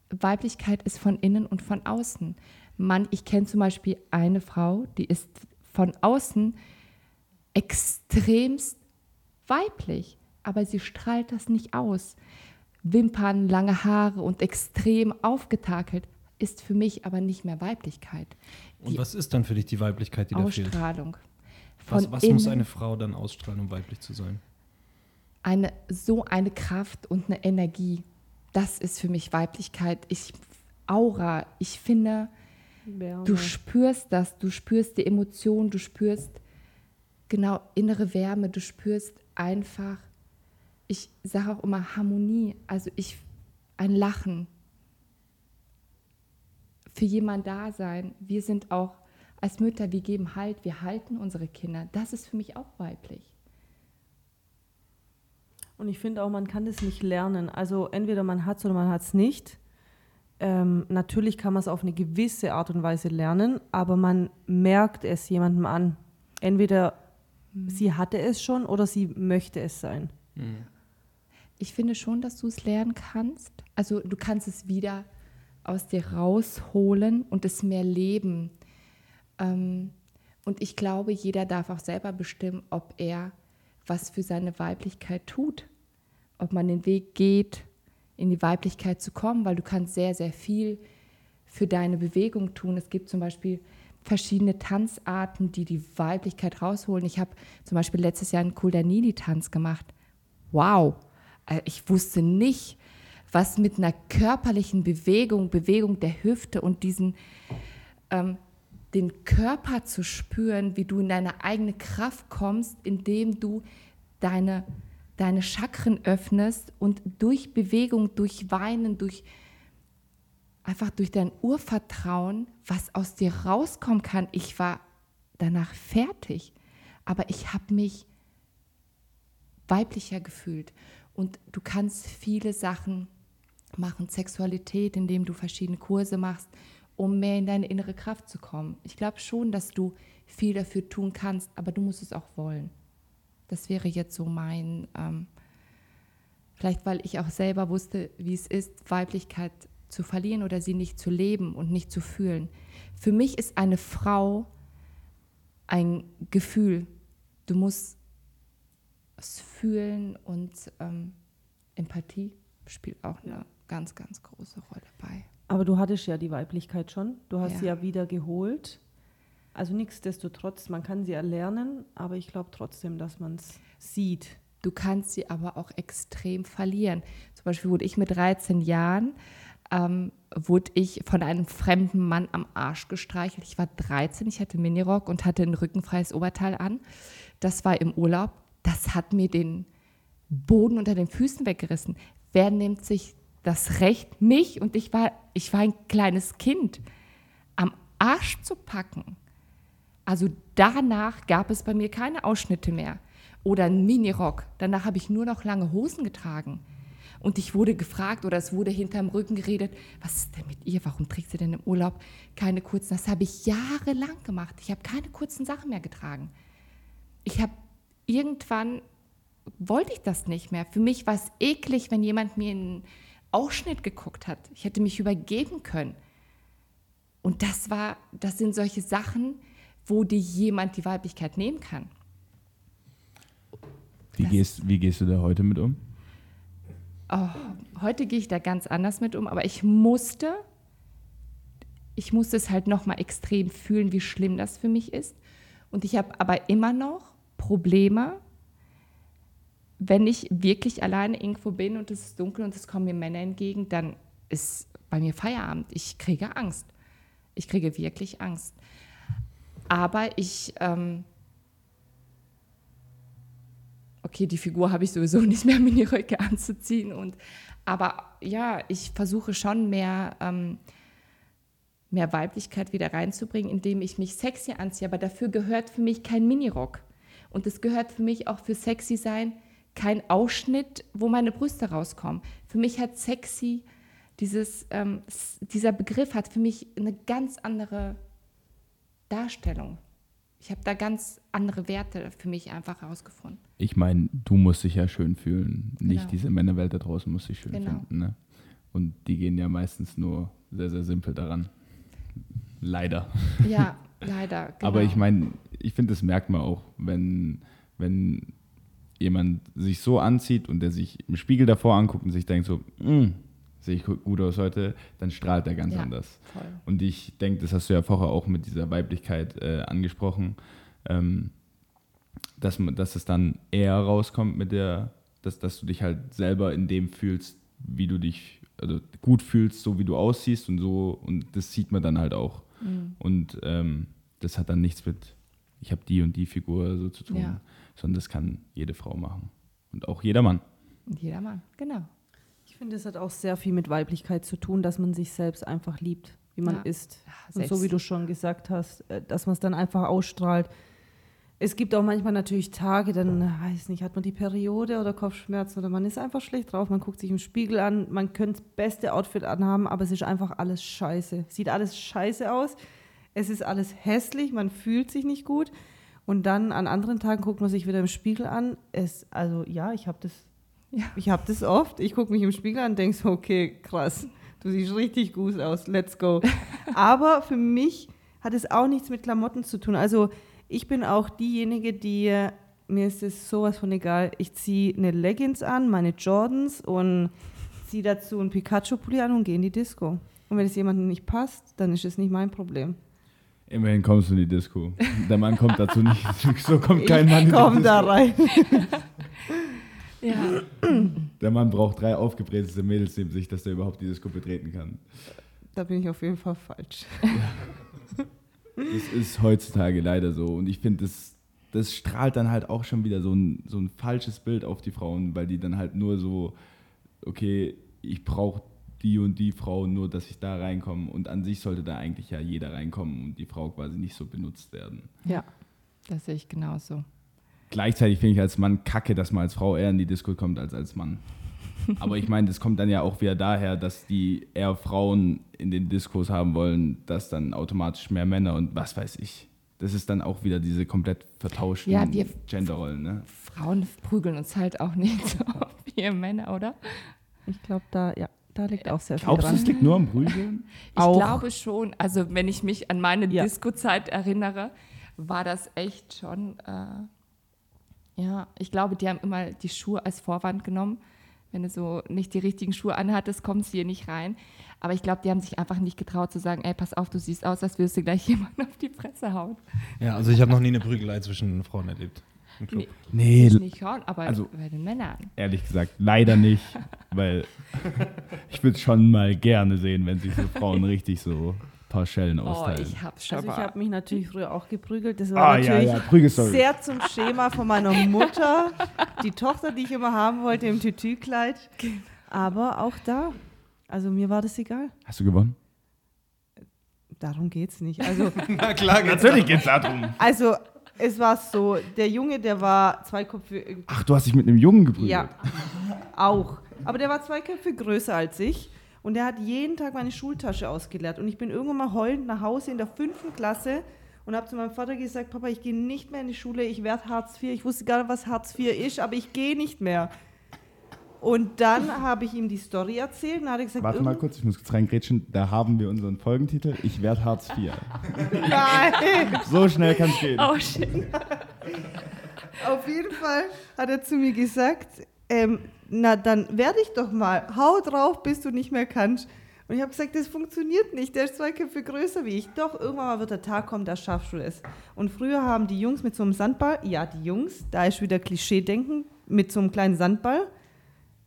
Weiblichkeit ist von innen und von außen. Man, ich kenne zum Beispiel eine Frau, die ist von außen extremst weiblich, aber sie strahlt das nicht aus. Wimpern, lange Haare und extrem aufgetakelt ist für mich aber nicht mehr Weiblichkeit. Und die was ist dann für dich die Weiblichkeit, die da fehlt? Ausstrahlung. Was, was muss eine Frau dann ausstrahlen, um weiblich zu sein? Eine, so eine Kraft und eine Energie. Das ist für mich Weiblichkeit. Ich, Aura. Ich finde, Wärme. du spürst das. Du spürst die Emotion. Du spürst genau innere Wärme. Du spürst einfach, ich sage auch immer Harmonie. Also ich, ein Lachen. Für jemanden da sein. Wir sind auch als Mütter, wir geben Halt, wir halten unsere Kinder. Das ist für mich auch weiblich. Und ich finde auch, man kann das nicht lernen. Also entweder man hat es oder man hat es nicht. Ähm, natürlich kann man es auf eine gewisse Art und Weise lernen, aber man merkt es jemandem an. Entweder mhm. sie hatte es schon oder sie möchte es sein. Mhm. Ich finde schon, dass du es lernen kannst. Also du kannst es wieder aus dir rausholen und es mehr leben. Ähm, und ich glaube, jeder darf auch selber bestimmen, ob er was für seine Weiblichkeit tut, ob man den Weg geht, in die Weiblichkeit zu kommen, weil du kannst sehr, sehr viel für deine Bewegung tun. Es gibt zum Beispiel verschiedene Tanzarten, die die Weiblichkeit rausholen. Ich habe zum Beispiel letztes Jahr einen Kuldanini-Tanz gemacht. Wow, äh, ich wusste nicht, was mit einer körperlichen Bewegung, Bewegung der Hüfte und diesen ähm, den Körper zu spüren, wie du in deine eigene Kraft kommst, indem du deine, deine Chakren öffnest und durch Bewegung, durch Weinen, durch einfach durch dein Urvertrauen, was aus dir rauskommen kann. Ich war danach fertig, aber ich habe mich weiblicher gefühlt. Und du kannst viele Sachen machen, Sexualität, indem du verschiedene Kurse machst um mehr in deine innere Kraft zu kommen. Ich glaube schon, dass du viel dafür tun kannst, aber du musst es auch wollen. Das wäre jetzt so mein, ähm, vielleicht weil ich auch selber wusste, wie es ist, Weiblichkeit zu verlieren oder sie nicht zu leben und nicht zu fühlen. Für mich ist eine Frau ein Gefühl. Du musst es fühlen und ähm, Empathie spielt auch eine ganz, ganz große Rolle bei. Aber du hattest ja die Weiblichkeit schon. Du hast ja. sie ja wieder geholt. Also nichtsdestotrotz, man kann sie erlernen, aber ich glaube trotzdem, dass man es sieht. Du kannst sie aber auch extrem verlieren. Zum Beispiel wurde ich mit 13 Jahren, ähm, wurde ich von einem fremden Mann am Arsch gestreichelt. Ich war 13, ich hatte Minirock und hatte ein rückenfreies Oberteil an. Das war im Urlaub. Das hat mir den Boden unter den Füßen weggerissen. Wer nimmt sich das Recht, mich, und ich war, ich war ein kleines Kind, am Arsch zu packen. Also danach gab es bei mir keine Ausschnitte mehr oder einen Minirock. Danach habe ich nur noch lange Hosen getragen. Und ich wurde gefragt oder es wurde hinterm Rücken geredet, was ist denn mit ihr? Warum trägt sie denn im Urlaub keine kurzen? Das habe ich jahrelang gemacht. Ich habe keine kurzen Sachen mehr getragen. Ich habe irgendwann wollte ich das nicht mehr. Für mich war es eklig, wenn jemand mir in Ausschnitt geguckt hat. Ich hätte mich übergeben können. Und das war, das sind solche Sachen, wo dir jemand die Weiblichkeit nehmen kann. Wie gehst, wie gehst du da heute mit um? Oh, heute gehe ich da ganz anders mit um, aber ich musste, ich musste es halt nochmal extrem fühlen, wie schlimm das für mich ist. Und ich habe aber immer noch Probleme, wenn ich wirklich alleine irgendwo bin und es ist dunkel und es kommen mir Männer entgegen, dann ist bei mir Feierabend. Ich kriege Angst. Ich kriege wirklich Angst. Aber ich, ähm, okay, die Figur habe ich sowieso (laughs) nicht mehr, Miniröcke anzuziehen. Und, aber ja, ich versuche schon mehr ähm, mehr Weiblichkeit wieder reinzubringen, indem ich mich sexy anziehe. Aber dafür gehört für mich kein Minirock. Und es gehört für mich auch für sexy sein kein Ausschnitt, wo meine Brüste rauskommen. Für mich hat sexy, dieses, ähm, dieser Begriff hat für mich eine ganz andere Darstellung. Ich habe da ganz andere Werte für mich einfach herausgefunden. Ich meine, du musst dich ja schön fühlen. Nicht Genau. diese Männerwelt da draußen muss sich schön Genau. finden. Ne? Und die gehen ja meistens nur sehr, sehr simpel daran. Leider. Ja, (laughs) leider. Genau. Aber ich meine, ich finde, das merkt man auch, wenn, wenn jemand sich so anzieht und der sich im Spiegel davor anguckt und sich denkt so, "Mm, sehe ich gut aus heute, dann strahlt er ganz Ja. anders. Voll. Und ich denke, das hast du ja vorher auch mit dieser Weiblichkeit äh, angesprochen, ähm, dass, man, dass es dann eher rauskommt mit der, dass, dass du dich halt selber in dem fühlst, wie du dich also gut fühlst, so wie du aussiehst und so, und das sieht man dann halt auch. Mhm. Und ähm, das hat dann nichts mit, ich habe die und die Figur so zu tun, Ja. Sondern das kann jede Frau machen. Und auch jeder Mann. Und jeder Mann, genau. Ich finde, es hat auch sehr viel mit Weiblichkeit zu tun, dass man sich selbst einfach liebt, wie man Ja. ist. Ja, Und so wie du schon gesagt hast, äh, dass man es dann einfach ausstrahlt. Es gibt auch manchmal natürlich Tage, dann, weiß nicht, hat man die Periode oder Kopfschmerzen oder man ist einfach schlecht drauf, man guckt sich im Spiegel an, man könnte das beste Outfit anhaben, aber es ist einfach alles scheiße. Sieht alles scheiße aus, es ist alles hässlich, man fühlt sich nicht gut und dann an anderen Tagen guckt man sich wieder im Spiegel an. Es, also ja, ich habe das, Ja. ich habe das oft. Ich gucke mich im Spiegel an und denke so, okay, krass, du siehst richtig gut aus, let's go. (laughs) Aber für mich hat es auch nichts mit Klamotten zu tun. Also ich bin auch diejenige, die, mir ist es sowas von egal, ich ziehe eine Leggings an, meine Jordans und ziehe dazu einen Pikachu-Pulli an und gehe in die Disco. Und wenn es jemandem nicht passt, dann ist es nicht mein Problem. Immerhin kommst du in die Disco. Der Mann kommt dazu nicht. So kommt kein Mann in die komm Disco. da rein. Ja, Der Mann braucht drei aufgebrezelte Mädels neben sich, dass er überhaupt die Disco betreten kann. Da bin ich auf jeden Fall falsch. Das ist heutzutage leider so. Und ich finde, das, das strahlt dann halt auch schon wieder so ein, so ein falsches Bild auf die Frauen, weil die dann halt nur so, okay, ich brauche die und die Frau, nur dass ich da reinkomme. Und an sich sollte da eigentlich ja jeder reinkommen und die Frau quasi nicht so benutzt werden. Ja. das sehe ich genauso. Gleichzeitig finde ich als Mann kacke, dass man als Frau eher in die Disco kommt als als Mann. (laughs) Aber ich meine, das kommt dann ja auch wieder daher, dass die eher Frauen in den Diskos haben wollen, dass dann automatisch mehr Männer und was weiß ich. Das ist dann auch wieder diese komplett vertauschten Ja, wir- Genderrollen. Ne? Frauen prügeln uns halt auch nicht so wie ihr Männer, oder? Ich glaube, da, ja, da liegt auch sehr viel Glaubst du, dran. es liegt nur am Prügeln? Ich Auch. glaube schon. Also wenn ich mich an meine Ja. Disco-Zeit erinnere, war das echt schon. Äh, ja, ich glaube, die haben immer die Schuhe als Vorwand genommen. Wenn du so nicht die richtigen Schuhe anhattest, kommst du hier nicht rein. Aber ich glaube, die haben sich einfach nicht getraut zu sagen, ey, pass auf, du siehst aus, als würdest du gleich (laughs) jemanden auf die Fresse hauen. Ja, also ich habe noch nie eine Prügelei zwischen Frauen erlebt. Im Club. Nee, Ich nicht hauen, aber also- bei den Männern. ehrlich gesagt, leider nicht. (laughs) Weil ich würde schon mal gerne sehen, wenn sich so Frauen richtig so ein paar Schellen Oh, austeilen. ich hab's schon Also ich habe mich natürlich früher auch geprügelt. Das war ah, ja, natürlich ja, Prügelstory. sehr zum Schema von meiner Mutter. Die Tochter, die ich immer haben wollte im Tütü-Kleid. Aber auch da, also mir war das egal. Hast du gewonnen? Darum geht es nicht. Also, (laughs) Na klar, geht's Natürlich geht es darum. also es war so, der Junge, der war zwei Köpfe, Ach, du hast dich mit einem Jungen geprügelt? ja, auch. Aber der war zwei Köpfe größer als ich. Und der hat jeden Tag meine Schultasche ausgeleert. Und ich bin irgendwann mal heulend nach Hause in der fünften Klasse und habe zu meinem Vater gesagt, Papa, ich gehe nicht mehr in die Schule, ich werde Hartz IV. Ich wusste gar nicht, was Hartz IV ist, aber ich gehe nicht mehr. Und dann habe ich ihm die Story erzählt und hat gesagt, Warte mal kurz, ich muss kurz reingrätschen. Da haben wir unseren Folgentitel. Ich werde Hartz IV. (laughs) nein. So schnell kann es gehen. Oh shit. Auf jeden Fall hat er zu mir gesagt, ähm, na dann werde ich doch mal, hau drauf, bis du nicht mehr kannst. Und ich habe gesagt, das funktioniert nicht, der ist zwei Köpfe größer wie ich. Doch, irgendwann mal wird der Tag kommen, da schaffst du es. Und früher haben die Jungs mit so einem Sandball, ja, die Jungs, da ist wieder Klischee-Denken, mit so einem kleinen Sandball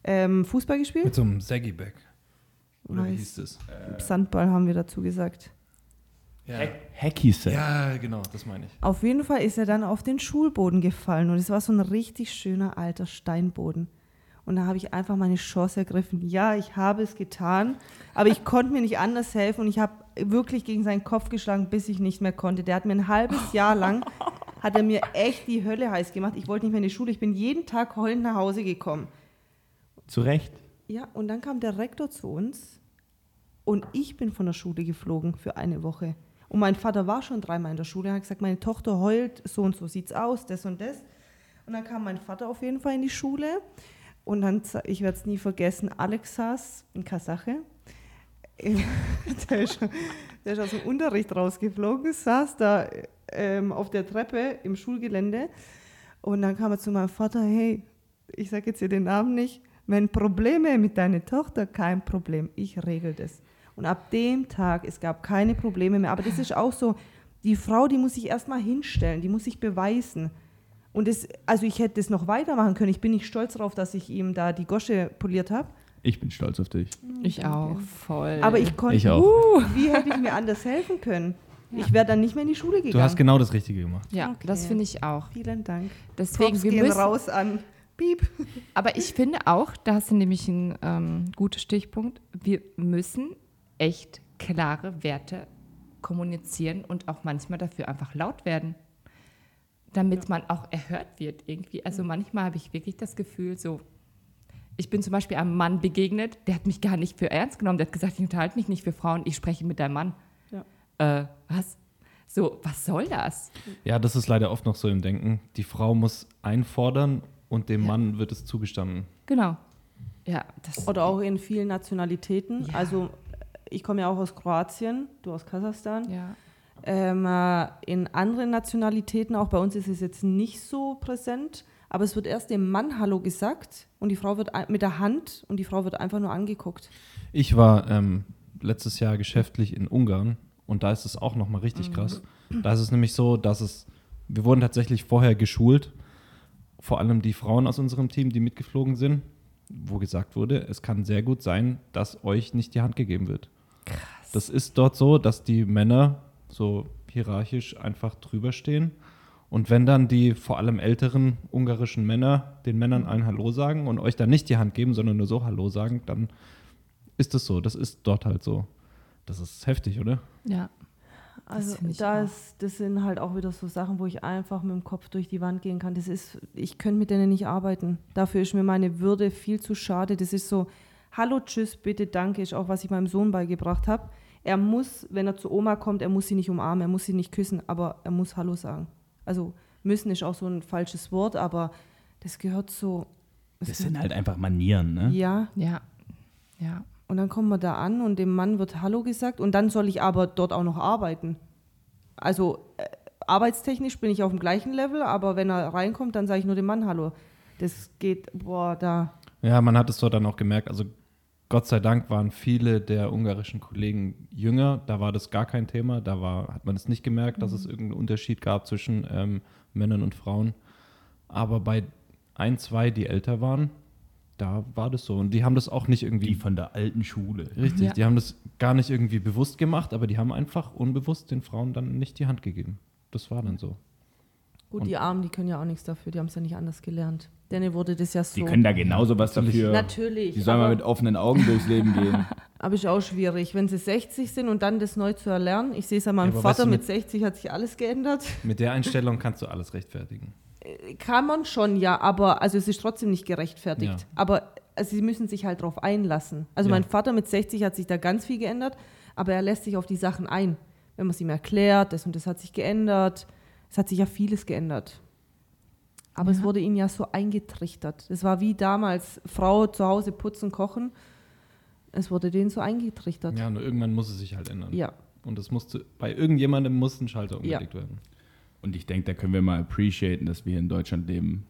ähm, Fußball gespielt. Mit so einem Saggy-Bag. Oder wie Weiß. hieß das? Sandball haben wir dazu gesagt. Ja. Hacky Set. ja, genau, das meine ich. Auf jeden Fall ist er dann auf den Schulboden gefallen und es war so ein richtig schöner alter Steinboden. Und da habe ich einfach meine Chance ergriffen. Ja, ich habe es getan, aber ich konnte mir nicht anders helfen und ich habe wirklich gegen seinen Kopf geschlagen, bis ich nicht mehr konnte. Der hat mir ein halbes Jahr lang, hat er mir echt die Hölle heiß gemacht. Ich wollte nicht mehr in die Schule. Ich bin jeden Tag heulend nach Hause gekommen. Zu Recht. Ja, und dann kam der Rektor zu uns und ich bin von der Schule geflogen für eine Woche. Und mein Vater war schon dreimal in der Schule und hat gesagt, meine Tochter heult, so und so sieht's aus, das und das. Und dann kam mein Vater auf jeden Fall in die Schule und dann, ich werde es nie vergessen, Alex saß in Kasache. (laughs) der, ist, der ist aus dem Unterricht rausgeflogen, saß da ähm, auf der Treppe im Schulgelände und dann kam er zu meinem Vater, hey, ich sage jetzt hier den Namen nicht, wenn Probleme mit deiner Tochter, kein Problem, ich regel das. Und ab dem Tag, es gab keine Probleme mehr. Aber das ist auch so, die Frau, die muss sich erstmal hinstellen, die muss sich beweisen. Und das, also ich hätte das noch weitermachen können. Ich bin nicht stolz darauf, dass ich ihm da die Gosche poliert habe. Ich bin stolz auf dich. Ich auch, voll. Aber ich konnte, Ich auch. Uh, (laughs) wie hätte ich mir anders helfen können? Ich wäre dann nicht mehr in die Schule gegangen. Du hast genau das Richtige gemacht. Ja, Okay. das finde ich auch. Vielen Dank. Deswegen, Props wir gehen müssen, raus an Piep. Aber ich finde auch, da hast du nämlich einen ähm, guten Stichpunkt, wir müssen echt klare Werte kommunizieren und auch manchmal dafür einfach laut werden, damit man auch erhört wird irgendwie. Also manchmal habe ich wirklich das Gefühl, so, ich bin zum Beispiel einem Mann begegnet, der hat mich gar nicht für ernst genommen, der hat gesagt, ich unterhalte mich nicht für Frauen, ich spreche mit deinem Mann. Ja. Äh, was? So, was soll das? Ja, das ist leider oft noch so im Denken. Die Frau muss einfordern und dem Ja. Mann wird es zugestanden. Genau. Ja, das Oder auch in vielen Nationalitäten. Ja. Also ich komme ja auch aus Kroatien, du aus Kasachstan. ja. Ähm, äh, in anderen Nationalitäten, auch bei uns ist es jetzt nicht so präsent, aber es wird erst dem Mann Hallo gesagt und die Frau wird mit der Hand und die Frau wird einfach nur angeguckt. Ich war ähm, letztes Jahr geschäftlich in Ungarn und da ist es auch nochmal richtig krass. Da ist es nämlich so, dass es, wir wurden tatsächlich vorher geschult, vor allem die Frauen aus unserem Team, die mitgeflogen sind, wo gesagt wurde, es kann sehr gut sein, dass euch nicht die Hand gegeben wird. Krass. Das ist dort so, dass die Männer so hierarchisch einfach drüber stehen. Und wenn dann die vor allem älteren ungarischen Männer den Männern allen Hallo sagen und euch dann nicht die Hand geben, sondern nur so Hallo sagen, dann ist das so. Das ist dort halt so. Das ist heftig, oder? Ja. Also ich das, das sind halt auch wieder so Sachen, wo ich einfach mit dem Kopf durch die Wand gehen kann. Das ist, ich könnte mit denen nicht arbeiten. Dafür ist mir meine Würde viel zu schade. Das ist so, hallo, tschüss, bitte, danke, ist auch, was ich meinem Sohn beigebracht habe. Er muss, wenn er zu Oma kommt, er muss sie nicht umarmen, er muss sie nicht küssen, aber er muss Hallo sagen. Also müssen ist auch so ein falsches Wort, aber das gehört so. Das sind halt einfach Manieren, ne? Ja, Ja. Ja. Und dann kommen wir da an und dem Mann wird Hallo gesagt und dann soll ich aber dort auch noch arbeiten. Also äh, arbeitstechnisch bin ich auf dem gleichen Level, aber wenn er reinkommt, dann sage ich nur dem Mann Hallo. Das geht, boah, da. Ja, man hat es dort dann auch gemerkt. Also Gott sei Dank waren viele der ungarischen Kollegen jünger. Da war das gar kein Thema. Da war, hat man es nicht gemerkt, dass es irgendeinen Unterschied gab zwischen ähm, Männern und Frauen. Aber bei ein, zwei, die älter waren, da war das so. Und die haben das auch nicht irgendwie. Die von der alten Schule. richtig, Ja. die haben das gar nicht irgendwie bewusst gemacht, aber die haben einfach unbewusst den Frauen dann nicht die Hand gegeben. Das war dann so. Gut, Und- die Armen, die können ja auch nichts dafür, die haben es ja nicht anders gelernt. Denen wurde das ja so. Die können da genauso was dafür. Natürlich. Die sollen mal mit offenen Augen durchs Leben gehen. (laughs) aber ist auch schwierig, wenn sie 60 sind und dann das neu zu erlernen. Ich sehe es an meinem Ja, Vater, weißt du, mit mit- 60 hat sich alles geändert. Mit der Einstellung kannst du alles rechtfertigen. Kann man schon, ja, aber also es ist trotzdem nicht gerechtfertigt. Ja. Aber also, sie müssen sich halt darauf einlassen. Also Ja. mein Vater mit 60 hat sich da ganz viel geändert, aber er lässt sich auf die Sachen ein. Wenn man es ihm erklärt, das und das hat sich geändert. Es hat sich ja vieles geändert. Aber es Ja. wurde ihnen ja so eingetrichtert. Es war wie damals Frau zu Hause putzen, kochen. Es wurde denen so eingetrichtert. Ja, nur irgendwann muss es sich halt ändern. Ja. Und es musste, bei irgendjemandem muss ein Schalter umgelegt werden. Und ich denke, da können wir mal appreciaten, dass wir hier in Deutschland leben,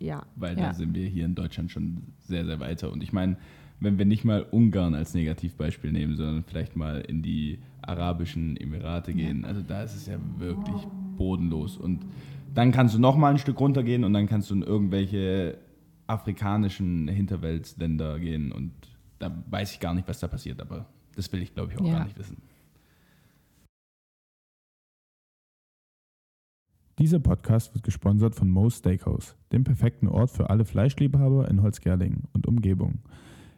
ja. weil Ja. da sind wir hier in Deutschland schon sehr, sehr weiter. Und ich meine, wenn wir nicht mal Ungarn als Negativbeispiel nehmen, sondern vielleicht mal in die arabischen Emirate gehen, also da ist es ja wirklich bodenlos. Und dann kannst du noch mal ein Stück runtergehen und dann kannst du in irgendwelche afrikanischen Hinterweltsländer gehen und da weiß ich gar nicht, was da passiert, aber das will ich, glaube ich, auch Ja. gar nicht wissen. Dieser Podcast wird gesponsert von Moe's Steakhouse, dem perfekten Ort für alle Fleischliebhaber in Holzgerlingen und Umgebung.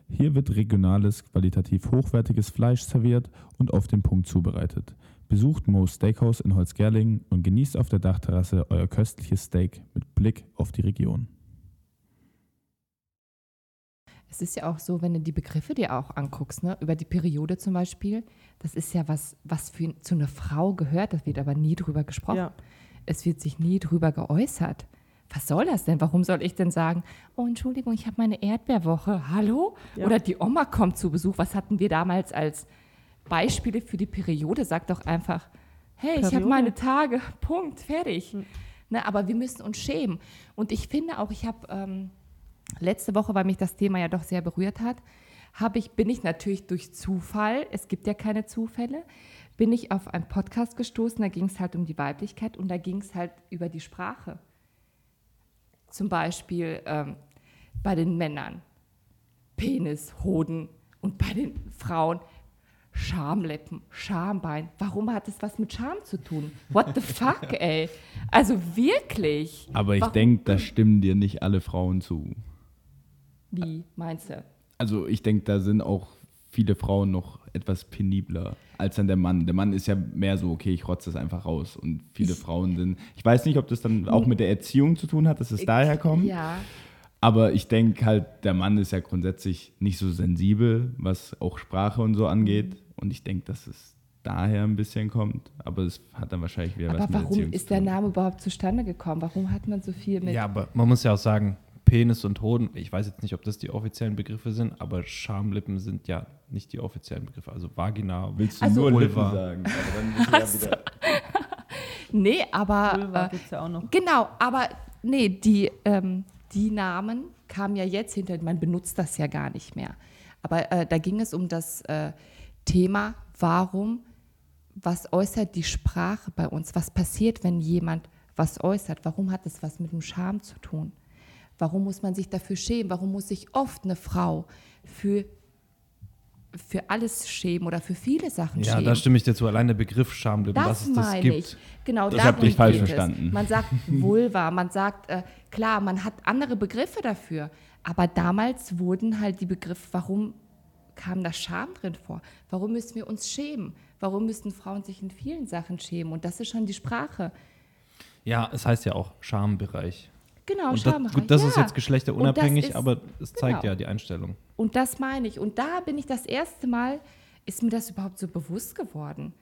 Hier wird regionales, qualitativ hochwertiges Fleisch serviert und auf den Punkt zubereitet. Besucht Moe's Steakhouse in Holzgerlingen und genießt auf der Dachterrasse euer köstliches Steak mit Blick auf die Region. Es ist ja auch so, wenn du die Begriffe dir auch anguckst, ne, über die Periode zum Beispiel, das ist ja was, was für, zu einer Frau gehört, das wird aber nie drüber gesprochen. Ja. Es wird sich nie drüber geäußert. Was soll das denn? Warum soll ich denn sagen, oh Entschuldigung, ich habe meine Erdbeerwoche, hallo? Ja. Oder die Oma kommt zu Besuch. Was hatten wir damals als Beispiele für die Periode? Sag doch einfach, hey, ich habe Periode. meine Tage, (laughs) Punkt, fertig. Ne, aber wir müssen uns schämen. Und ich finde auch, ich habe ähm, letzte Woche, weil mich das Thema ja doch sehr berührt hat, ich, bin ich natürlich durch Zufall, es gibt ja keine Zufälle, bin ich auf einen Podcast gestoßen, da ging es halt um die Weiblichkeit und da ging es halt über die Sprache. Zum Beispiel ähm, bei den Männern Penis, Hoden und bei den Frauen Schamlippen, Schambein. Warum hat das was mit Scham zu tun? What the fuck, (laughs) ey? Also wirklich. Aber ich denke, da stimmen dir nicht alle Frauen zu. Wie meinst du? Also ich denke, da sind auch viele Frauen noch etwas penibler als dann der Mann. Der Mann ist ja mehr so, okay, ich rotze es einfach raus. Und viele Ich- Frauen sind, ich weiß nicht, ob das dann auch mit der Erziehung zu tun hat, dass es daher kommt. Ja, Aber ich denke halt, der Mann ist ja grundsätzlich nicht so sensibel, was auch Sprache und so angeht. Und ich denke, dass es daher ein bisschen kommt. Aber es hat dann wahrscheinlich wieder was aber mit warum Erziehung ist zu der tun. Name überhaupt zustande gekommen? Warum hat man so viel mit? Ja, aber man muss ja auch sagen, Penis und Hoden, ich weiß jetzt nicht, ob das die offiziellen Begriffe sind, aber Schamlippen sind ja nicht die offiziellen Begriffe. Also Vagina. Willst du Also- nur Lippen Vulva. sagen? Aber dann (laughs) wieder (laughs) Nee, aber Vulva äh, gibt es ja auch noch. genau, aber nee, die, ähm, die Namen kamen ja jetzt hinter, man benutzt das ja gar nicht mehr. Aber äh, da ging es um das äh, Thema, warum, was äußert die Sprache bei uns? Was passiert, wenn jemand was äußert? Warum hat es was mit dem Scham zu tun? Warum muss man sich dafür schämen? Warum muss sich oft eine Frau für, für alles schämen oder für viele Sachen Ja, schämen? da stimme ich dir zu. Allein der Begriff Schamlippen, Das dass es das meine gibt. ich. Genau, Das darum ihr falsch verstanden. Es. Man sagt (laughs) Vulva, man sagt, äh, klar, man hat andere Begriffe dafür. Aber damals wurden halt die Begriffe, warum kam da Scham drin vor? Warum müssen wir uns schämen? Warum müssen Frauen sich in vielen Sachen schämen? Und das ist schon die Sprache. Ja, es heißt ja auch Schambereich. Genau, Und das, Schambereich. gut, das ja. ist jetzt geschlechterunabhängig, das ist- aber es zeigt genau. ja die Einstellung. Und das meine ich. Und da bin ich das erste Mal, ist mir das überhaupt so bewusst geworden.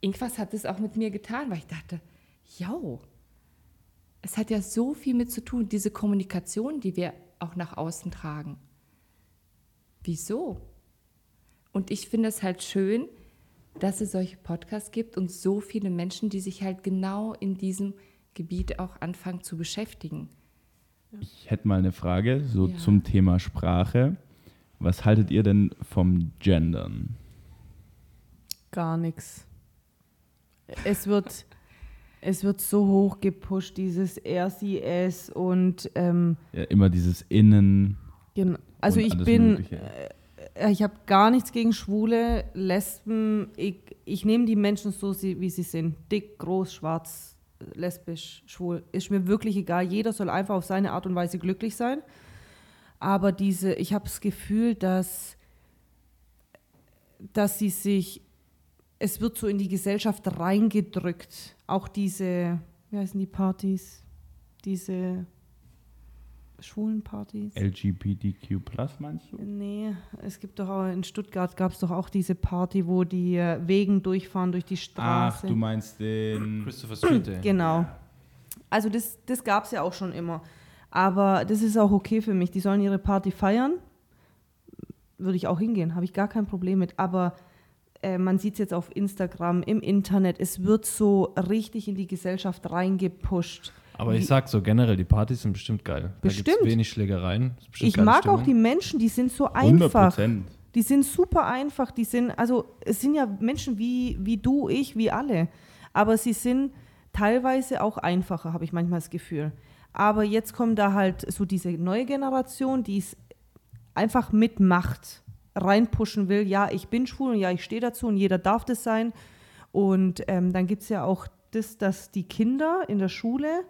Irgendwas hat es auch mit mir getan, weil ich dachte, yo, es hat ja so viel mit zu tun, diese Kommunikation, die wir auch nach außen tragen. Wieso? Und ich finde es halt schön, dass es solche Podcasts gibt und so viele Menschen, die sich halt genau in diesem Gebiet auch anfangen zu beschäftigen. Ich hätte mal eine Frage so Ja. zum Thema Sprache. Was haltet ihr denn vom Gendern? Gar nichts. Es wird, es wird so hoch gepusht, dieses er, sie, es und ähm, Ja, immer dieses Innen. gen- also ich bin, Mögliche. äh, ich habe gar nichts gegen Schwule, Lesben. Ich, ich nehme die Menschen so, wie sie sind. Dick, groß, schwarz, lesbisch, schwul. Ist mir wirklich egal. Jeder soll einfach auf seine Art und Weise glücklich sein. Aber diese, ich habe das Gefühl, dass, dass sie sich, es wird so in die Gesellschaft reingedrückt. Auch diese, wie heißen die Partys? Diese schwulen Partys. LGBTQ meinst du? Nee, es gibt doch auch in Stuttgart gab es doch auch diese Party, wo die äh, Wegen durchfahren durch die Straße. Ach, du meinst den. (clears throat) Christopher Street. Genau. Also das, das gab es ja auch schon immer. Aber das ist auch okay für mich. Die sollen ihre Party feiern. Würde ich auch hingehen, habe ich gar kein Problem mit. Aber äh, man sieht es jetzt auf Instagram, im Internet. Es wird so richtig in die Gesellschaft reingepusht. Aber ich sag so generell, die Partys sind bestimmt geil. Da Bestimmt. gibt's wenig Schlägereien. Ich mag auch die Stimmung. Menschen, die sind so 100 einfach. Prozent. Die sind super einfach, die sind, also es sind ja Menschen wie, wie du, ich, wie alle. Aber sie sind teilweise auch einfacher, habe ich manchmal das Gefühl. Aber jetzt kommt da halt so diese neue Generation, die es einfach mit Macht reinpushen will. Ja, ich bin schwul und ja, ich stehe dazu und jeder darf das sein. Und ähm, dann gibt es ja auch das, dass die Kinder in der Schule,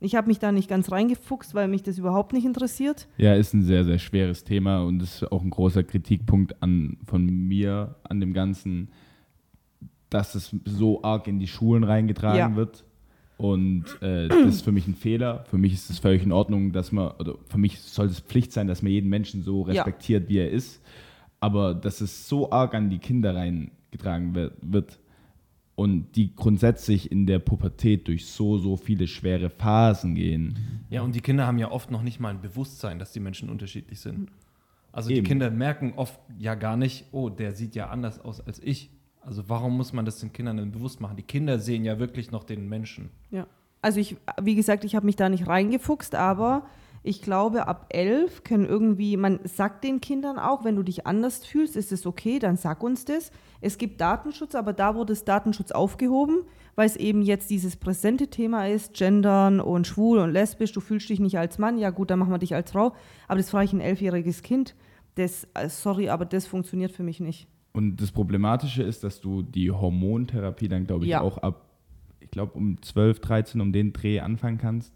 ich habe mich da nicht ganz reingefuchst, weil mich das überhaupt nicht interessiert. Ja, ist ein sehr, sehr schweres Thema und ist auch ein großer Kritikpunkt an, von mir an dem Ganzen, dass es so arg in die Schulen reingetragen Ja. wird. Und äh, das ist für mich ein Fehler. Für mich ist es völlig in Ordnung, dass man, oder für mich sollte es Pflicht sein, dass man jeden Menschen so Ja. respektiert, wie er ist. Aber dass es so arg an die Kinder reingetragen wird und die grundsätzlich in der Pubertät durch so, so viele schwere Phasen gehen. Ja, und die Kinder haben ja oft noch nicht mal ein Bewusstsein, dass die Menschen unterschiedlich sind. Also Eben. die Kinder merken oft ja gar nicht, oh, der sieht ja anders aus als ich. Also warum muss man das den Kindern denn bewusst machen? Die Kinder sehen ja wirklich noch den Menschen. Ja. Also ich, wie gesagt, ich habe mich da nicht reingefuchst, aber ich glaube, ab elf können irgendwie, man sagt den Kindern auch, wenn du dich anders fühlst, ist es okay, dann sag uns das. Es gibt Datenschutz, aber da wurde das Datenschutz aufgehoben, weil es eben jetzt dieses präsente Thema ist, Gendern und schwul und lesbisch, du fühlst dich nicht als Mann, ja gut, dann machen wir dich als Frau. Aber das frage ich ein elfjähriges Kind. Das, äh, sorry, aber das funktioniert für mich nicht. Und das Problematische ist, dass du die Hormontherapie dann, glaube ich, Ja. auch ab, ich glaube, um 12, 13, um den Dreh anfangen kannst.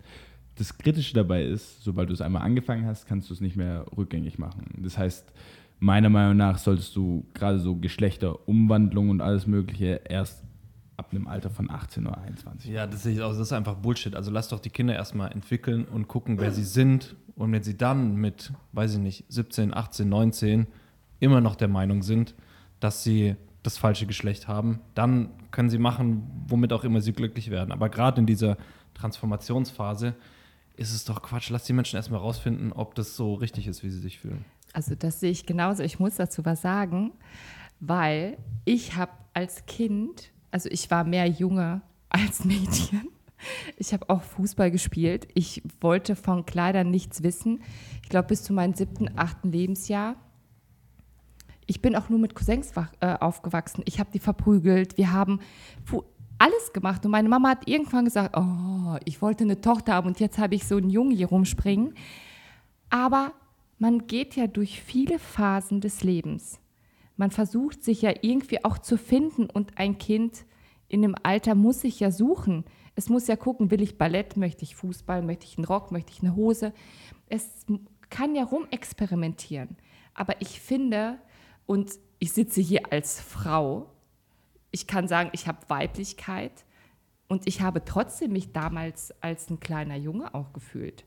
Das Kritische dabei ist, sobald du es einmal angefangen hast, kannst du es nicht mehr rückgängig machen. Das heißt, meiner Meinung nach solltest du gerade so Geschlechterumwandlung und alles Mögliche erst ab einem Alter von 18 oder 21. Ja, das ich auch. Das ist einfach Bullshit. Also lass doch die Kinder erstmal entwickeln und gucken, wer sie sind. Und wenn sie dann mit, weiß ich nicht, 17, 18, 19 immer noch der Meinung sind, dass sie das falsche Geschlecht haben, dann können sie machen, womit auch immer sie glücklich werden. Aber gerade in dieser Transformationsphase ist es doch Quatsch. Lass die Menschen erstmal rausfinden, ob das so richtig ist, wie sie sich fühlen. Also das sehe ich genauso. Ich muss dazu was sagen, weil ich habe als Kind, also ich war mehr Junge als Mädchen. Ich habe auch Fußball gespielt. Ich wollte von Kleidern nichts wissen. Ich glaube bis zu meinem siebten, achten Lebensjahr. Ich bin auch nur mit Cousins äh, aufgewachsen. Ich habe die verprügelt. Wir haben alles gemacht. Und meine Mama hat irgendwann gesagt, oh, ich wollte eine Tochter haben und jetzt habe ich so einen Jungen hier rumspringen. Aber man geht ja durch viele Phasen des Lebens. Man versucht sich ja irgendwie auch zu finden und ein Kind in dem Alter muss sich ja suchen. Es muss ja gucken, will ich Ballett, möchte ich Fußball, möchte ich einen Rock, möchte ich eine Hose. Es kann ja rumexperimentieren. Aber ich finde, und ich sitze hier als Frau, ich kann sagen, ich habe Weiblichkeit und ich habe trotzdem mich damals als ein kleiner Junge auch gefühlt.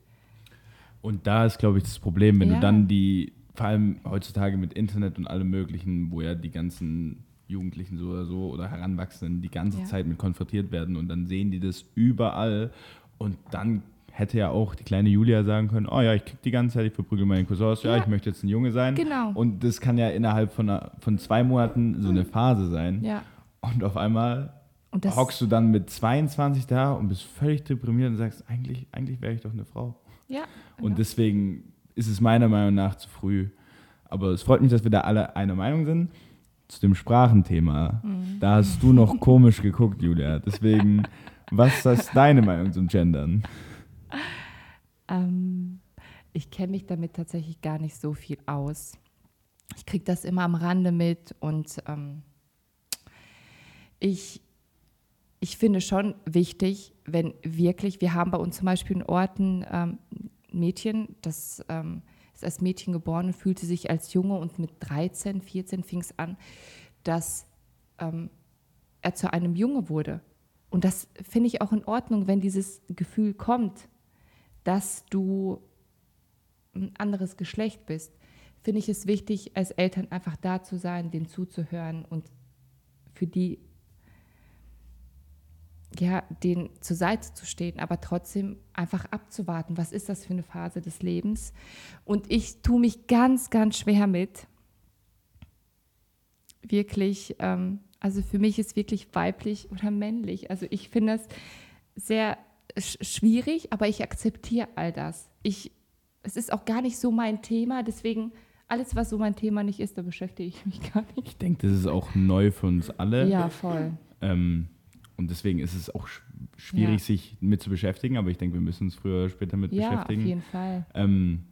Und da ist, glaube ich, das Problem, wenn Ja. du dann die, vor allem heutzutage mit Internet und allem Möglichen, wo ja die ganzen Jugendlichen so oder so oder Heranwachsenden die ganze Ja. Zeit mit konfrontiert werden und dann sehen die das überall und dann hätte ja auch die kleine Julia sagen können, oh ja, ich krieg die ganze Zeit, ich verprügel meine Cousins, ja, Ja. ich möchte jetzt ein Junge sein. Genau. Und das kann ja innerhalb von, einer, von zwei Monaten so eine Phase sein. Ja. Und auf einmal Und hockst du dann mit 22 da und bist völlig deprimiert und sagst, eigentlich, eigentlich wäre ich doch eine Frau. ja, Und genau. deswegen ist es meiner Meinung nach zu früh. Aber es freut mich, dass wir da alle einer Meinung sind. Zu dem Sprachenthema. Mhm. Da hast du noch komisch geguckt, Julia. Deswegen, was ist deine Meinung zum Gendern? Ähm, ich kenne mich damit tatsächlich gar nicht so viel aus. Ich kriege das immer am Rande mit und ähm, ich, ich finde schon wichtig, wenn wirklich, wir haben bei uns zum Beispiel in Orten ähm, Mädchen, das ähm, ist als Mädchen geboren und fühlte sich als Junge und mit 13, 14 fing es an, dass ähm, er zu einem Junge wurde. Und das finde ich auch in Ordnung, wenn dieses Gefühl kommt, dass du ein anderes Geschlecht bist, finde ich es wichtig, als Eltern einfach da zu sein, denen zuzuhören und für die, ja, denen zur Seite zu stehen, aber trotzdem einfach abzuwarten, was ist das für eine Phase des Lebens. Und ich tue mich ganz, ganz schwer mit. Wirklich, ähm, also für mich ist wirklich weiblich oder männlich. Also ich finde es sehr sch schwierig, aber ich akzeptiere all das. Ich, es ist auch gar nicht so mein Thema, deswegen alles, was so mein Thema nicht ist, da beschäftige ich mich gar nicht. Ich denke, das ist auch neu für uns alle. Ja, voll. Ähm, und deswegen ist es auch sch schwierig, Ja. sich mit zu beschäftigen. Aber ich denke, wir müssen uns früher oder später mit Ja, auf beschäftigen. jeden Fall. Ähm,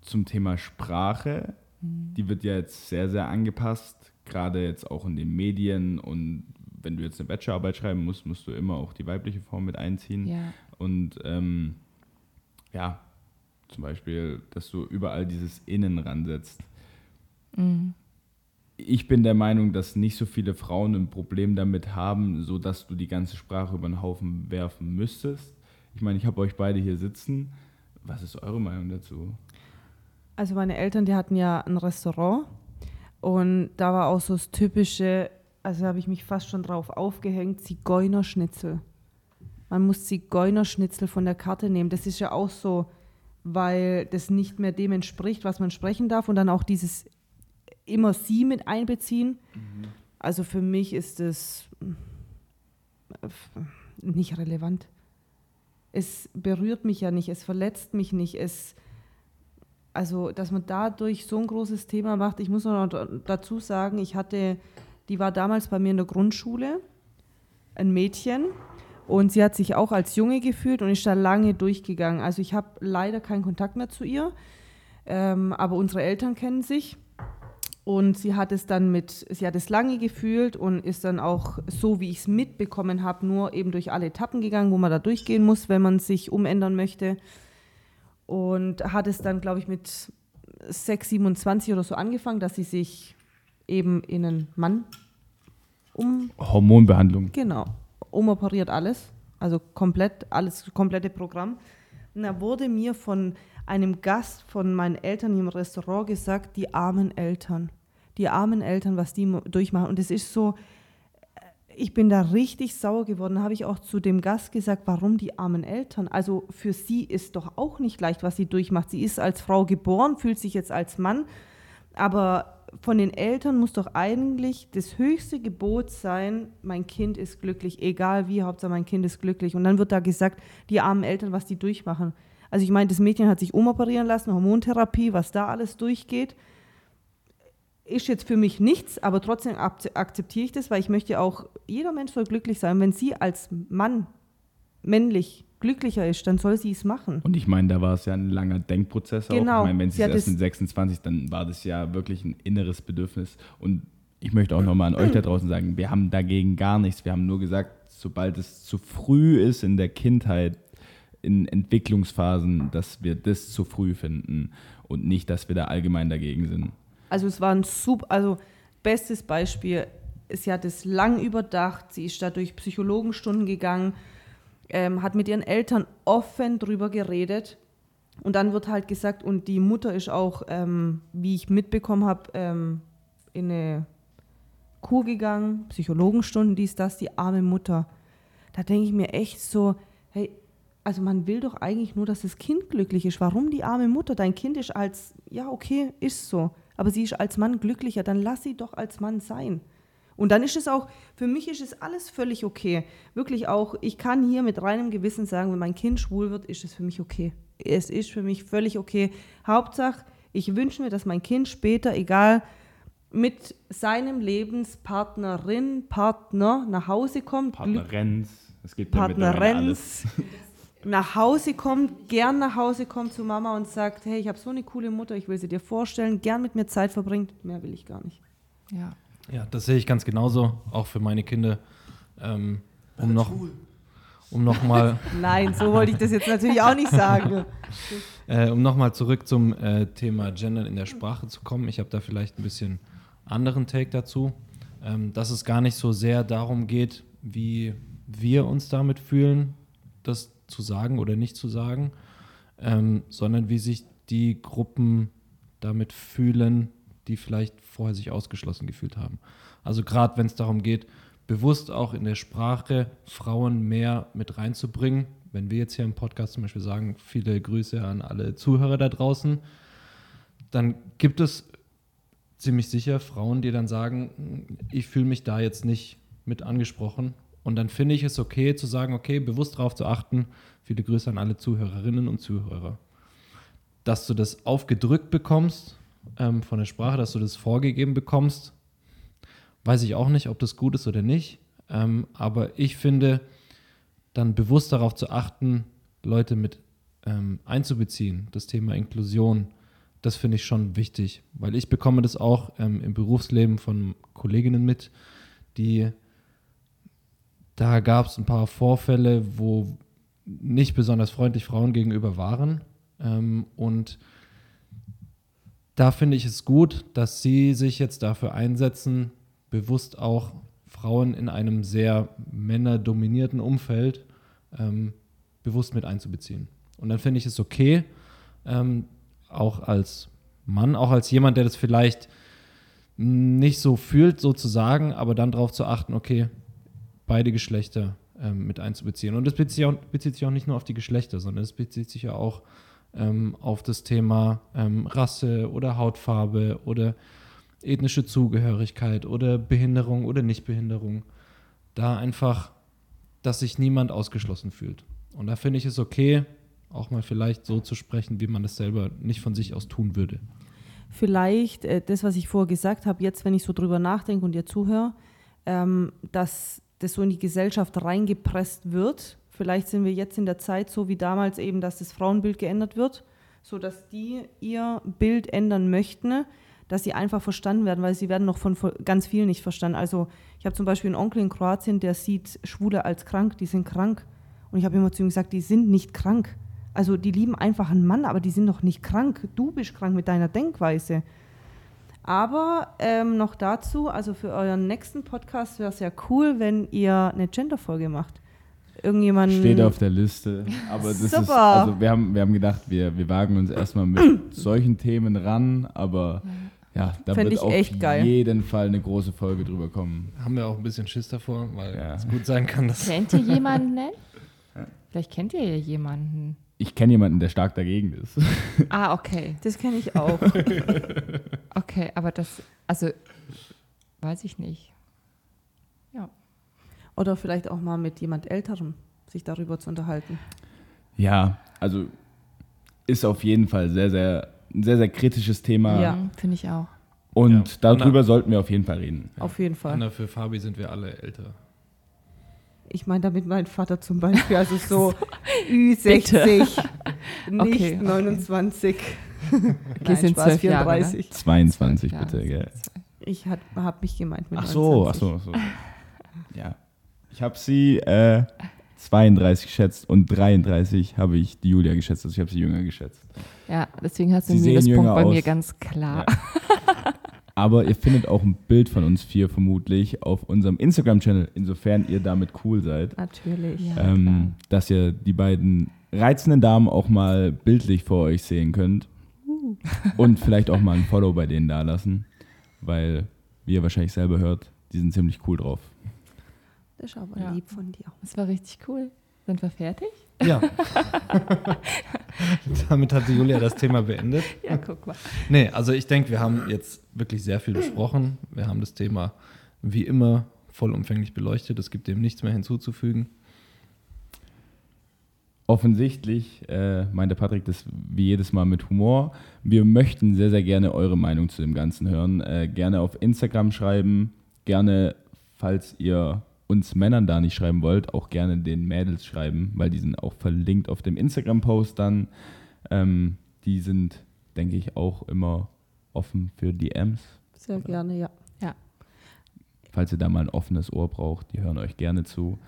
zum Thema Sprache, Mhm. die wird ja jetzt sehr, sehr angepasst, gerade jetzt auch in den Medien und wenn du jetzt eine Bachelorarbeit schreiben musst, musst du immer auch die weibliche Form mit einziehen. Ja. Und ähm, ja, zum Beispiel, dass du überall dieses Innen ransetzt. Mhm. Ich bin der Meinung, dass nicht so viele Frauen ein Problem damit haben, so dass du die ganze Sprache über den Haufen werfen müsstest. Ich meine, ich habe euch beide hier sitzen. Was ist eure Meinung dazu? Also meine Eltern, die hatten ja ein Restaurant und da war auch so das typische, also habe ich mich fast schon drauf aufgehängt, Zigeunerschnitzel. Man muss Zigeunerschnitzel von der Karte nehmen. Das ist ja auch so, weil das nicht mehr dem entspricht, was man sprechen darf und dann auch dieses immer sie mit einbeziehen. Also für mich ist es äh, nicht relevant. Es berührt mich ja nicht, es verletzt mich nicht, es also, dass man dadurch so ein großes Thema macht. Ich muss noch dazu sagen, ich hatte, die war damals bei mir in der Grundschule, ein Mädchen, und sie hat sich auch als Junge gefühlt und ist da lange durchgegangen. Also ich habe leider keinen Kontakt mehr zu ihr, ähm, aber unsere Eltern kennen sich. Und sie hat es dann mit, sie hat es lange gefühlt und ist dann auch so, wie ich es mitbekommen habe, nur eben durch alle Etappen gegangen, wo man da durchgehen muss, wenn man sich umändern möchte. Und hat es dann, glaube ich, mit 6, 27 oder so angefangen, dass sie sich eben in einen Mann um, Hormonbehandlung. genau, umoperiert alles. Also komplett, alles, komplette Programm. Und da wurde mir von einem Gast von meinen Eltern im Restaurant gesagt, die armen Eltern. Die armen Eltern, was die durchmachen. Und es ist so, äh, ich bin da richtig sauer geworden. Habe ich auch zu dem Gast gesagt, warum die armen Eltern? Also für sie ist doch auch nicht leicht, was sie durchmacht. Sie ist als Frau geboren, fühlt sich jetzt als Mann. Aber von den Eltern muss doch eigentlich das höchste Gebot sein, mein Kind ist glücklich, egal wie, Hauptsache mein Kind ist glücklich. Und dann wird da gesagt, die armen Eltern, was die durchmachen. Also ich meine, das Mädchen hat sich umoperieren lassen, Hormontherapie, was da alles durchgeht, ist jetzt für mich nichts, aber trotzdem ak- akzeptiere ich das, weil ich möchte auch, jeder Mensch soll glücklich sein. Wenn sie als Mann männlich glücklicher ist, dann soll sie es machen. Und ich meine, da war es ja ein langer Denkprozess auch. Genau. Ich meine, wenn sie es erst mit 26, dann war das ja wirklich ein inneres Bedürfnis. Und ich möchte auch nochmal an euch da (clears throat) draußen sagen, wir haben dagegen gar nichts. Wir haben nur gesagt, sobald es zu früh ist in der Kindheit, in Entwicklungsphasen, dass wir das zu früh finden und nicht, dass wir da allgemein dagegen sind. Also es war ein super, also bestes Beispiel, sie hat es lang überdacht, sie ist da durch Psychologenstunden gegangen, ähm, hat mit ihren Eltern offen drüber geredet und dann wird halt gesagt, und die Mutter ist auch, ähm, wie ich mitbekommen habe, ähm, in eine Kur gegangen, Psychologenstunden, dies, das, die arme Mutter. Da denke ich mir echt so, hey, also man will doch eigentlich nur, dass das Kind glücklich ist. Warum die arme Mutter? Dein Kind ist als, ja, okay, ist so. Aber sie ist als Mann glücklicher, dann lass sie doch als Mann sein. Und dann ist es auch, für mich ist es alles völlig okay. Wirklich auch, ich kann hier mit reinem Gewissen sagen, wenn mein Kind schwul wird, ist es für mich okay. Es ist für mich völlig okay. Hauptsache, ich wünsche mir, dass mein Kind später, egal, mit seinem Lebenspartnerin, Partner nach Hause kommt, Partnerenz, es gibt ja. Partnerenz (laughs) nach Hause kommt, gern nach Hause kommt zu Mama und sagt, hey, ich habe so eine coole Mutter, ich will sie dir vorstellen, gern mit mir Zeit verbringt, mehr will ich gar nicht. Ja. Ja, das sehe ich ganz genauso, auch für meine Kinder. Ähm, um noch, um noch mal, (laughs) Nein, so wollte ich das jetzt natürlich auch nicht sagen. (laughs) äh, um noch mal zurück zum äh, Thema Gender in der Sprache zu kommen. Ich habe da vielleicht ein bisschen anderen Take dazu, ähm, dass es gar nicht so sehr darum geht, wie wir uns damit fühlen, das zu sagen oder nicht zu sagen, ähm, sondern wie sich die Gruppen damit fühlen, die vielleicht vorher sich ausgeschlossen gefühlt haben. Also gerade wenn es darum geht, bewusst auch in der Sprache Frauen mehr mit reinzubringen. Wenn wir jetzt hier im Podcast zum Beispiel sagen, viele Grüße an alle Zuhörer da draußen, dann gibt es ziemlich sicher Frauen, die dann sagen, ich fühle mich da jetzt nicht mit angesprochen. Und dann finde ich es okay zu sagen, okay, bewusst darauf zu achten, viele Grüße an alle Zuhörerinnen und Zuhörer. Dass du das aufgedrückt bekommst ähm, von der Sprache, dass du das vorgegeben bekommst, weiß ich auch nicht, ob das gut ist oder nicht. Ähm, aber ich finde, dann bewusst darauf zu achten, Leute mit ähm, einzubeziehen, das Thema Inklusion, das finde ich schon wichtig, weil ich bekomme das auch ähm, im Berufsleben von Kolleginnen mit, die da gab es ein paar Vorfälle, wo nicht besonders freundlich Frauen gegenüber waren. Ähm, und da finde ich es gut, dass Sie sich jetzt dafür einsetzen, bewusst auch Frauen in einem sehr männerdominierten Umfeld ähm, bewusst mit einzubeziehen. Und dann finde ich es okay, ähm, auch als Mann, auch als jemand, der das vielleicht nicht so fühlt, sozusagen, aber dann darauf zu achten, okay, beide Geschlechter ähm, mit einzubeziehen. Und das bezieht sich, auch, bezieht sich, auch, nicht nur auf die Geschlechter, sondern es bezieht sich ja auch ähm, auf das Thema ähm, Rasse oder Hautfarbe oder ethnische Zugehörigkeit oder Behinderung oder Nichtbehinderung. Da einfach, dass sich niemand ausgeschlossen fühlt. Und da finde ich es okay, auch mal vielleicht so zu sprechen, wie man es selber nicht von sich aus tun würde. Vielleicht äh, das, was ich vorher gesagt habe, jetzt, wenn ich so drüber nachdenke und dir zuhöre, ähm, dass das so in die Gesellschaft reingepresst wird. Vielleicht sind wir jetzt in der Zeit so wie damals eben, dass das Frauenbild geändert wird, sodass die ihr Bild ändern möchten, dass sie einfach verstanden werden, weil sie werden noch von ganz vielen nicht verstanden. Also ich habe zum Beispiel einen Onkel in Kroatien, der sieht Schwule als krank, die sind krank. Und ich habe immer zu ihm gesagt, die sind nicht krank. Also die lieben einfach einen Mann, aber die sind doch nicht krank. Du bist krank mit deiner Denkweise. Aber ähm, noch dazu, also für euren nächsten Podcast wäre es ja cool, wenn ihr eine Gender-Folge macht. Irgendjemand. Steht auf der Liste. Aber das Super. ist, also wir haben, wir haben gedacht, wir, wir wagen uns erstmal mit (clears throat) solchen Themen ran, aber ja, da Fänd wird ich auf echt geil. jeden Fall eine große Folge drüber kommen. Haben wir auch ein bisschen Schiss davor, weil Ja. es gut sein kann, dass. Kennt ihr jemanden? (laughs) Vielleicht kennt ihr ja jemanden. Ich kenne jemanden, der stark dagegen ist. Ah, okay. Das kenne ich auch. (laughs) Okay, aber das, also, weiß ich nicht. Ja. Oder vielleicht auch mal mit jemand Älterem sich darüber zu unterhalten. Ja, also ist auf jeden Fall sehr, sehr, ein sehr, sehr kritisches Thema. Ja. Mhm, Finde ich auch. Und Ja. darüber Anna- sollten wir auf jeden Fall reden. Auf jeden Fall. Anna, für Fabi sind wir alle älter. Ich meine damit mein Vater zum Beispiel, also so (laughs) Ü60, nicht Okay, okay. 29. Okay, Nein, sind Spaß, zwölf Jahre, ne? 34. 22 Ja, bitte, gell? Ich habe mich gemeint mit Ach so, ach 29. so, ach so. Ja. Ich habe sie äh, 32 geschätzt und 33 habe ich die Julia geschätzt. Also ich habe sie jünger geschätzt. Ja, deswegen hast du Sie einen Minuspunkt bei mir aus. ganz klar. Aber ihr findet auch ein Bild von uns vier vermutlich auf unserem Instagram-Channel, insofern ihr damit cool seid. Natürlich. Ja, ähm, dass ihr die beiden reizenden Damen auch mal bildlich vor euch sehen könnt. Und vielleicht auch mal ein Follow bei denen da lassen, weil, wie ihr wahrscheinlich selber hört, die sind ziemlich cool drauf. Das ist aber Ja. lieb von dir. Das war richtig cool. Sind wir fertig? Ja. (laughs) Damit hat die Julia das Thema beendet. Ja, guck mal. Nee, also ich denke, wir haben jetzt wirklich sehr viel besprochen. Wir haben das Thema wie immer vollumfänglich beleuchtet. Es gibt dem nichts mehr hinzuzufügen. Offensichtlich äh, meinte Patrick das wie jedes Mal mit Humor. Wir möchten sehr, sehr gerne eure Meinung zu dem Ganzen hören. Äh, gerne auf Instagram schreiben. Gerne, falls ihr uns Männern da nicht schreiben wollt, auch gerne den Mädels schreiben, weil die sind auch verlinkt auf dem Instagram-Post dann. Ähm, die sind, denke ich, auch immer offen für DMs. Sehr gerne, ja. falls ihr da mal ein offenes Ohr braucht, die hören euch gerne zu.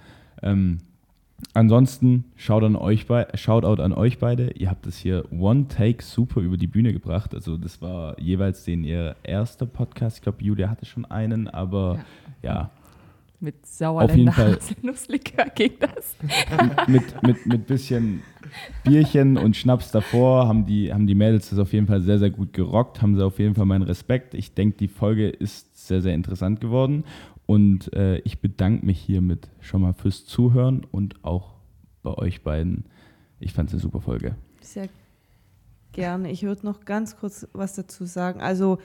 Ähm, ansonsten schaut an euch bei, Shoutout an euch beide. Ihr habt es hier One Take super über die Bühne gebracht. Also das war jeweils den ihr erster Podcast. Ich glaube, Julia hatte schon einen, aber ja, Mit Auf jeden Sauerländer Fall. Haselnusslikör ging das. mit, mit, mit bisschen Bierchen und Schnaps davor haben die, haben die Mädels das auf jeden Fall sehr, sehr gut gerockt, haben sie auf jeden Fall meinen Respekt. Ich denke, die Folge ist sehr, sehr interessant geworden und äh, ich bedanke mich hiermit schon mal fürs Zuhören und auch bei euch beiden. Ich fand es eine super Folge. Sehr gerne. Ich würde noch ganz kurz was dazu sagen. Also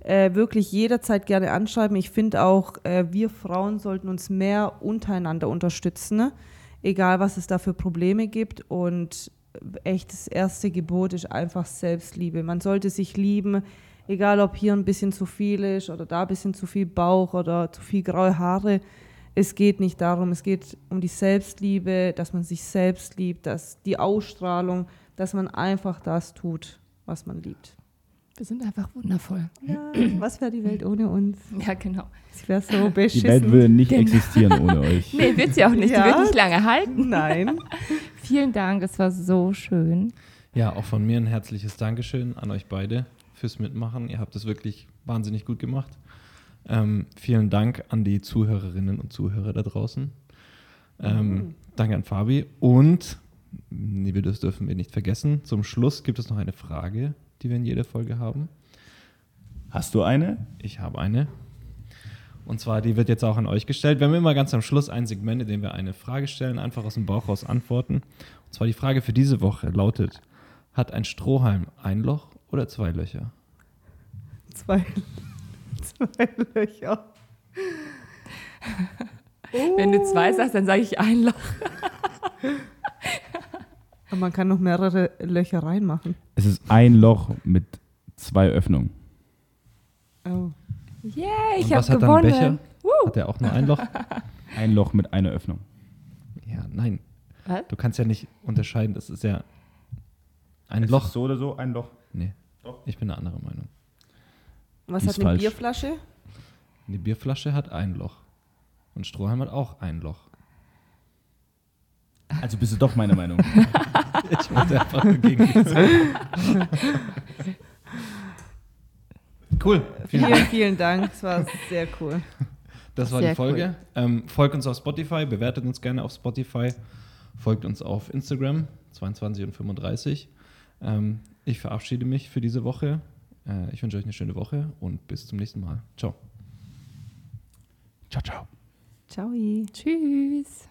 äh, wirklich jederzeit gerne anschreiben. Ich finde auch, äh, wir Frauen sollten uns mehr untereinander unterstützen, ne? egal was es da für Probleme gibt. Und echt das erste Gebot ist einfach Selbstliebe. Man sollte sich lieben, egal ob hier ein bisschen zu viel ist oder da ein bisschen zu viel Bauch oder zu viel graue Haare. Es geht nicht darum, es geht um die Selbstliebe, dass man sich selbst liebt, dass die Ausstrahlung, dass man einfach das tut, was man liebt. Wir sind einfach wundervoll. Ja, was wäre die Welt ohne uns? Ja, genau. Es wäre so beschissen. Die Welt würde nicht Genau. existieren ohne euch. Nee, wird sie auch nicht. Ja. Die wird nicht lange halten. Nein. (laughs) Vielen Dank, es war so schön. Ja, auch von mir ein herzliches Dankeschön an euch beide fürs Mitmachen. Ihr habt es wirklich wahnsinnig gut gemacht. Ähm, vielen Dank an die Zuhörerinnen und Zuhörer da draußen. Ähm, Danke an Fabi. Und, nee, wir das dürfen wir nicht vergessen, zum Schluss gibt es noch eine Frage, die wir in jeder Folge haben. Hast du eine? Ich habe eine. Und zwar, die wird jetzt auch an euch gestellt. Wir haben immer ganz am Schluss ein Segment, in dem wir eine Frage stellen, einfach aus dem Bauch raus antworten. Und zwar die Frage für diese Woche lautet: Hat ein Strohhalm ein Loch oder zwei Löcher? Zwei, zwei Löcher. Wenn du zwei sagst, dann sage ich ein Loch. (laughs) Aber man kann noch mehrere Löcher reinmachen. Es ist ein Loch mit zwei Öffnungen. Oh. Yay, ich Und was habe hat dann ein gewonnen. Becher? Hat der auch nur ein Loch? (laughs) Ein Loch mit einer Öffnung. Ja, nein. Was? Du kannst ja nicht unterscheiden. Das ist ja ein Es Loch. ist so oder so ein Loch. Nee, ich bin eine andere Meinung. Was Die hat eine falsch. Bierflasche? Die Bierflasche hat ein Loch. Und Strohhalm hat auch ein Loch. Also bist du doch meiner Meinung. (laughs) Ich wollte einfach nur gegen dich sagen. (laughs) Cool. Vielen Dank. Vielen, vielen Dank. Es war sehr cool. Das war Sehr die Folge. Ähm, folgt uns auf Spotify, bewertet uns gerne auf Spotify, folgt uns auf Instagram, 22 und 35. Ähm, ich verabschiede mich für diese Woche. Äh, ich wünsche euch eine schöne Woche und bis zum nächsten Mal. Ciao. ciao, ciao. Ciao. Tschüss.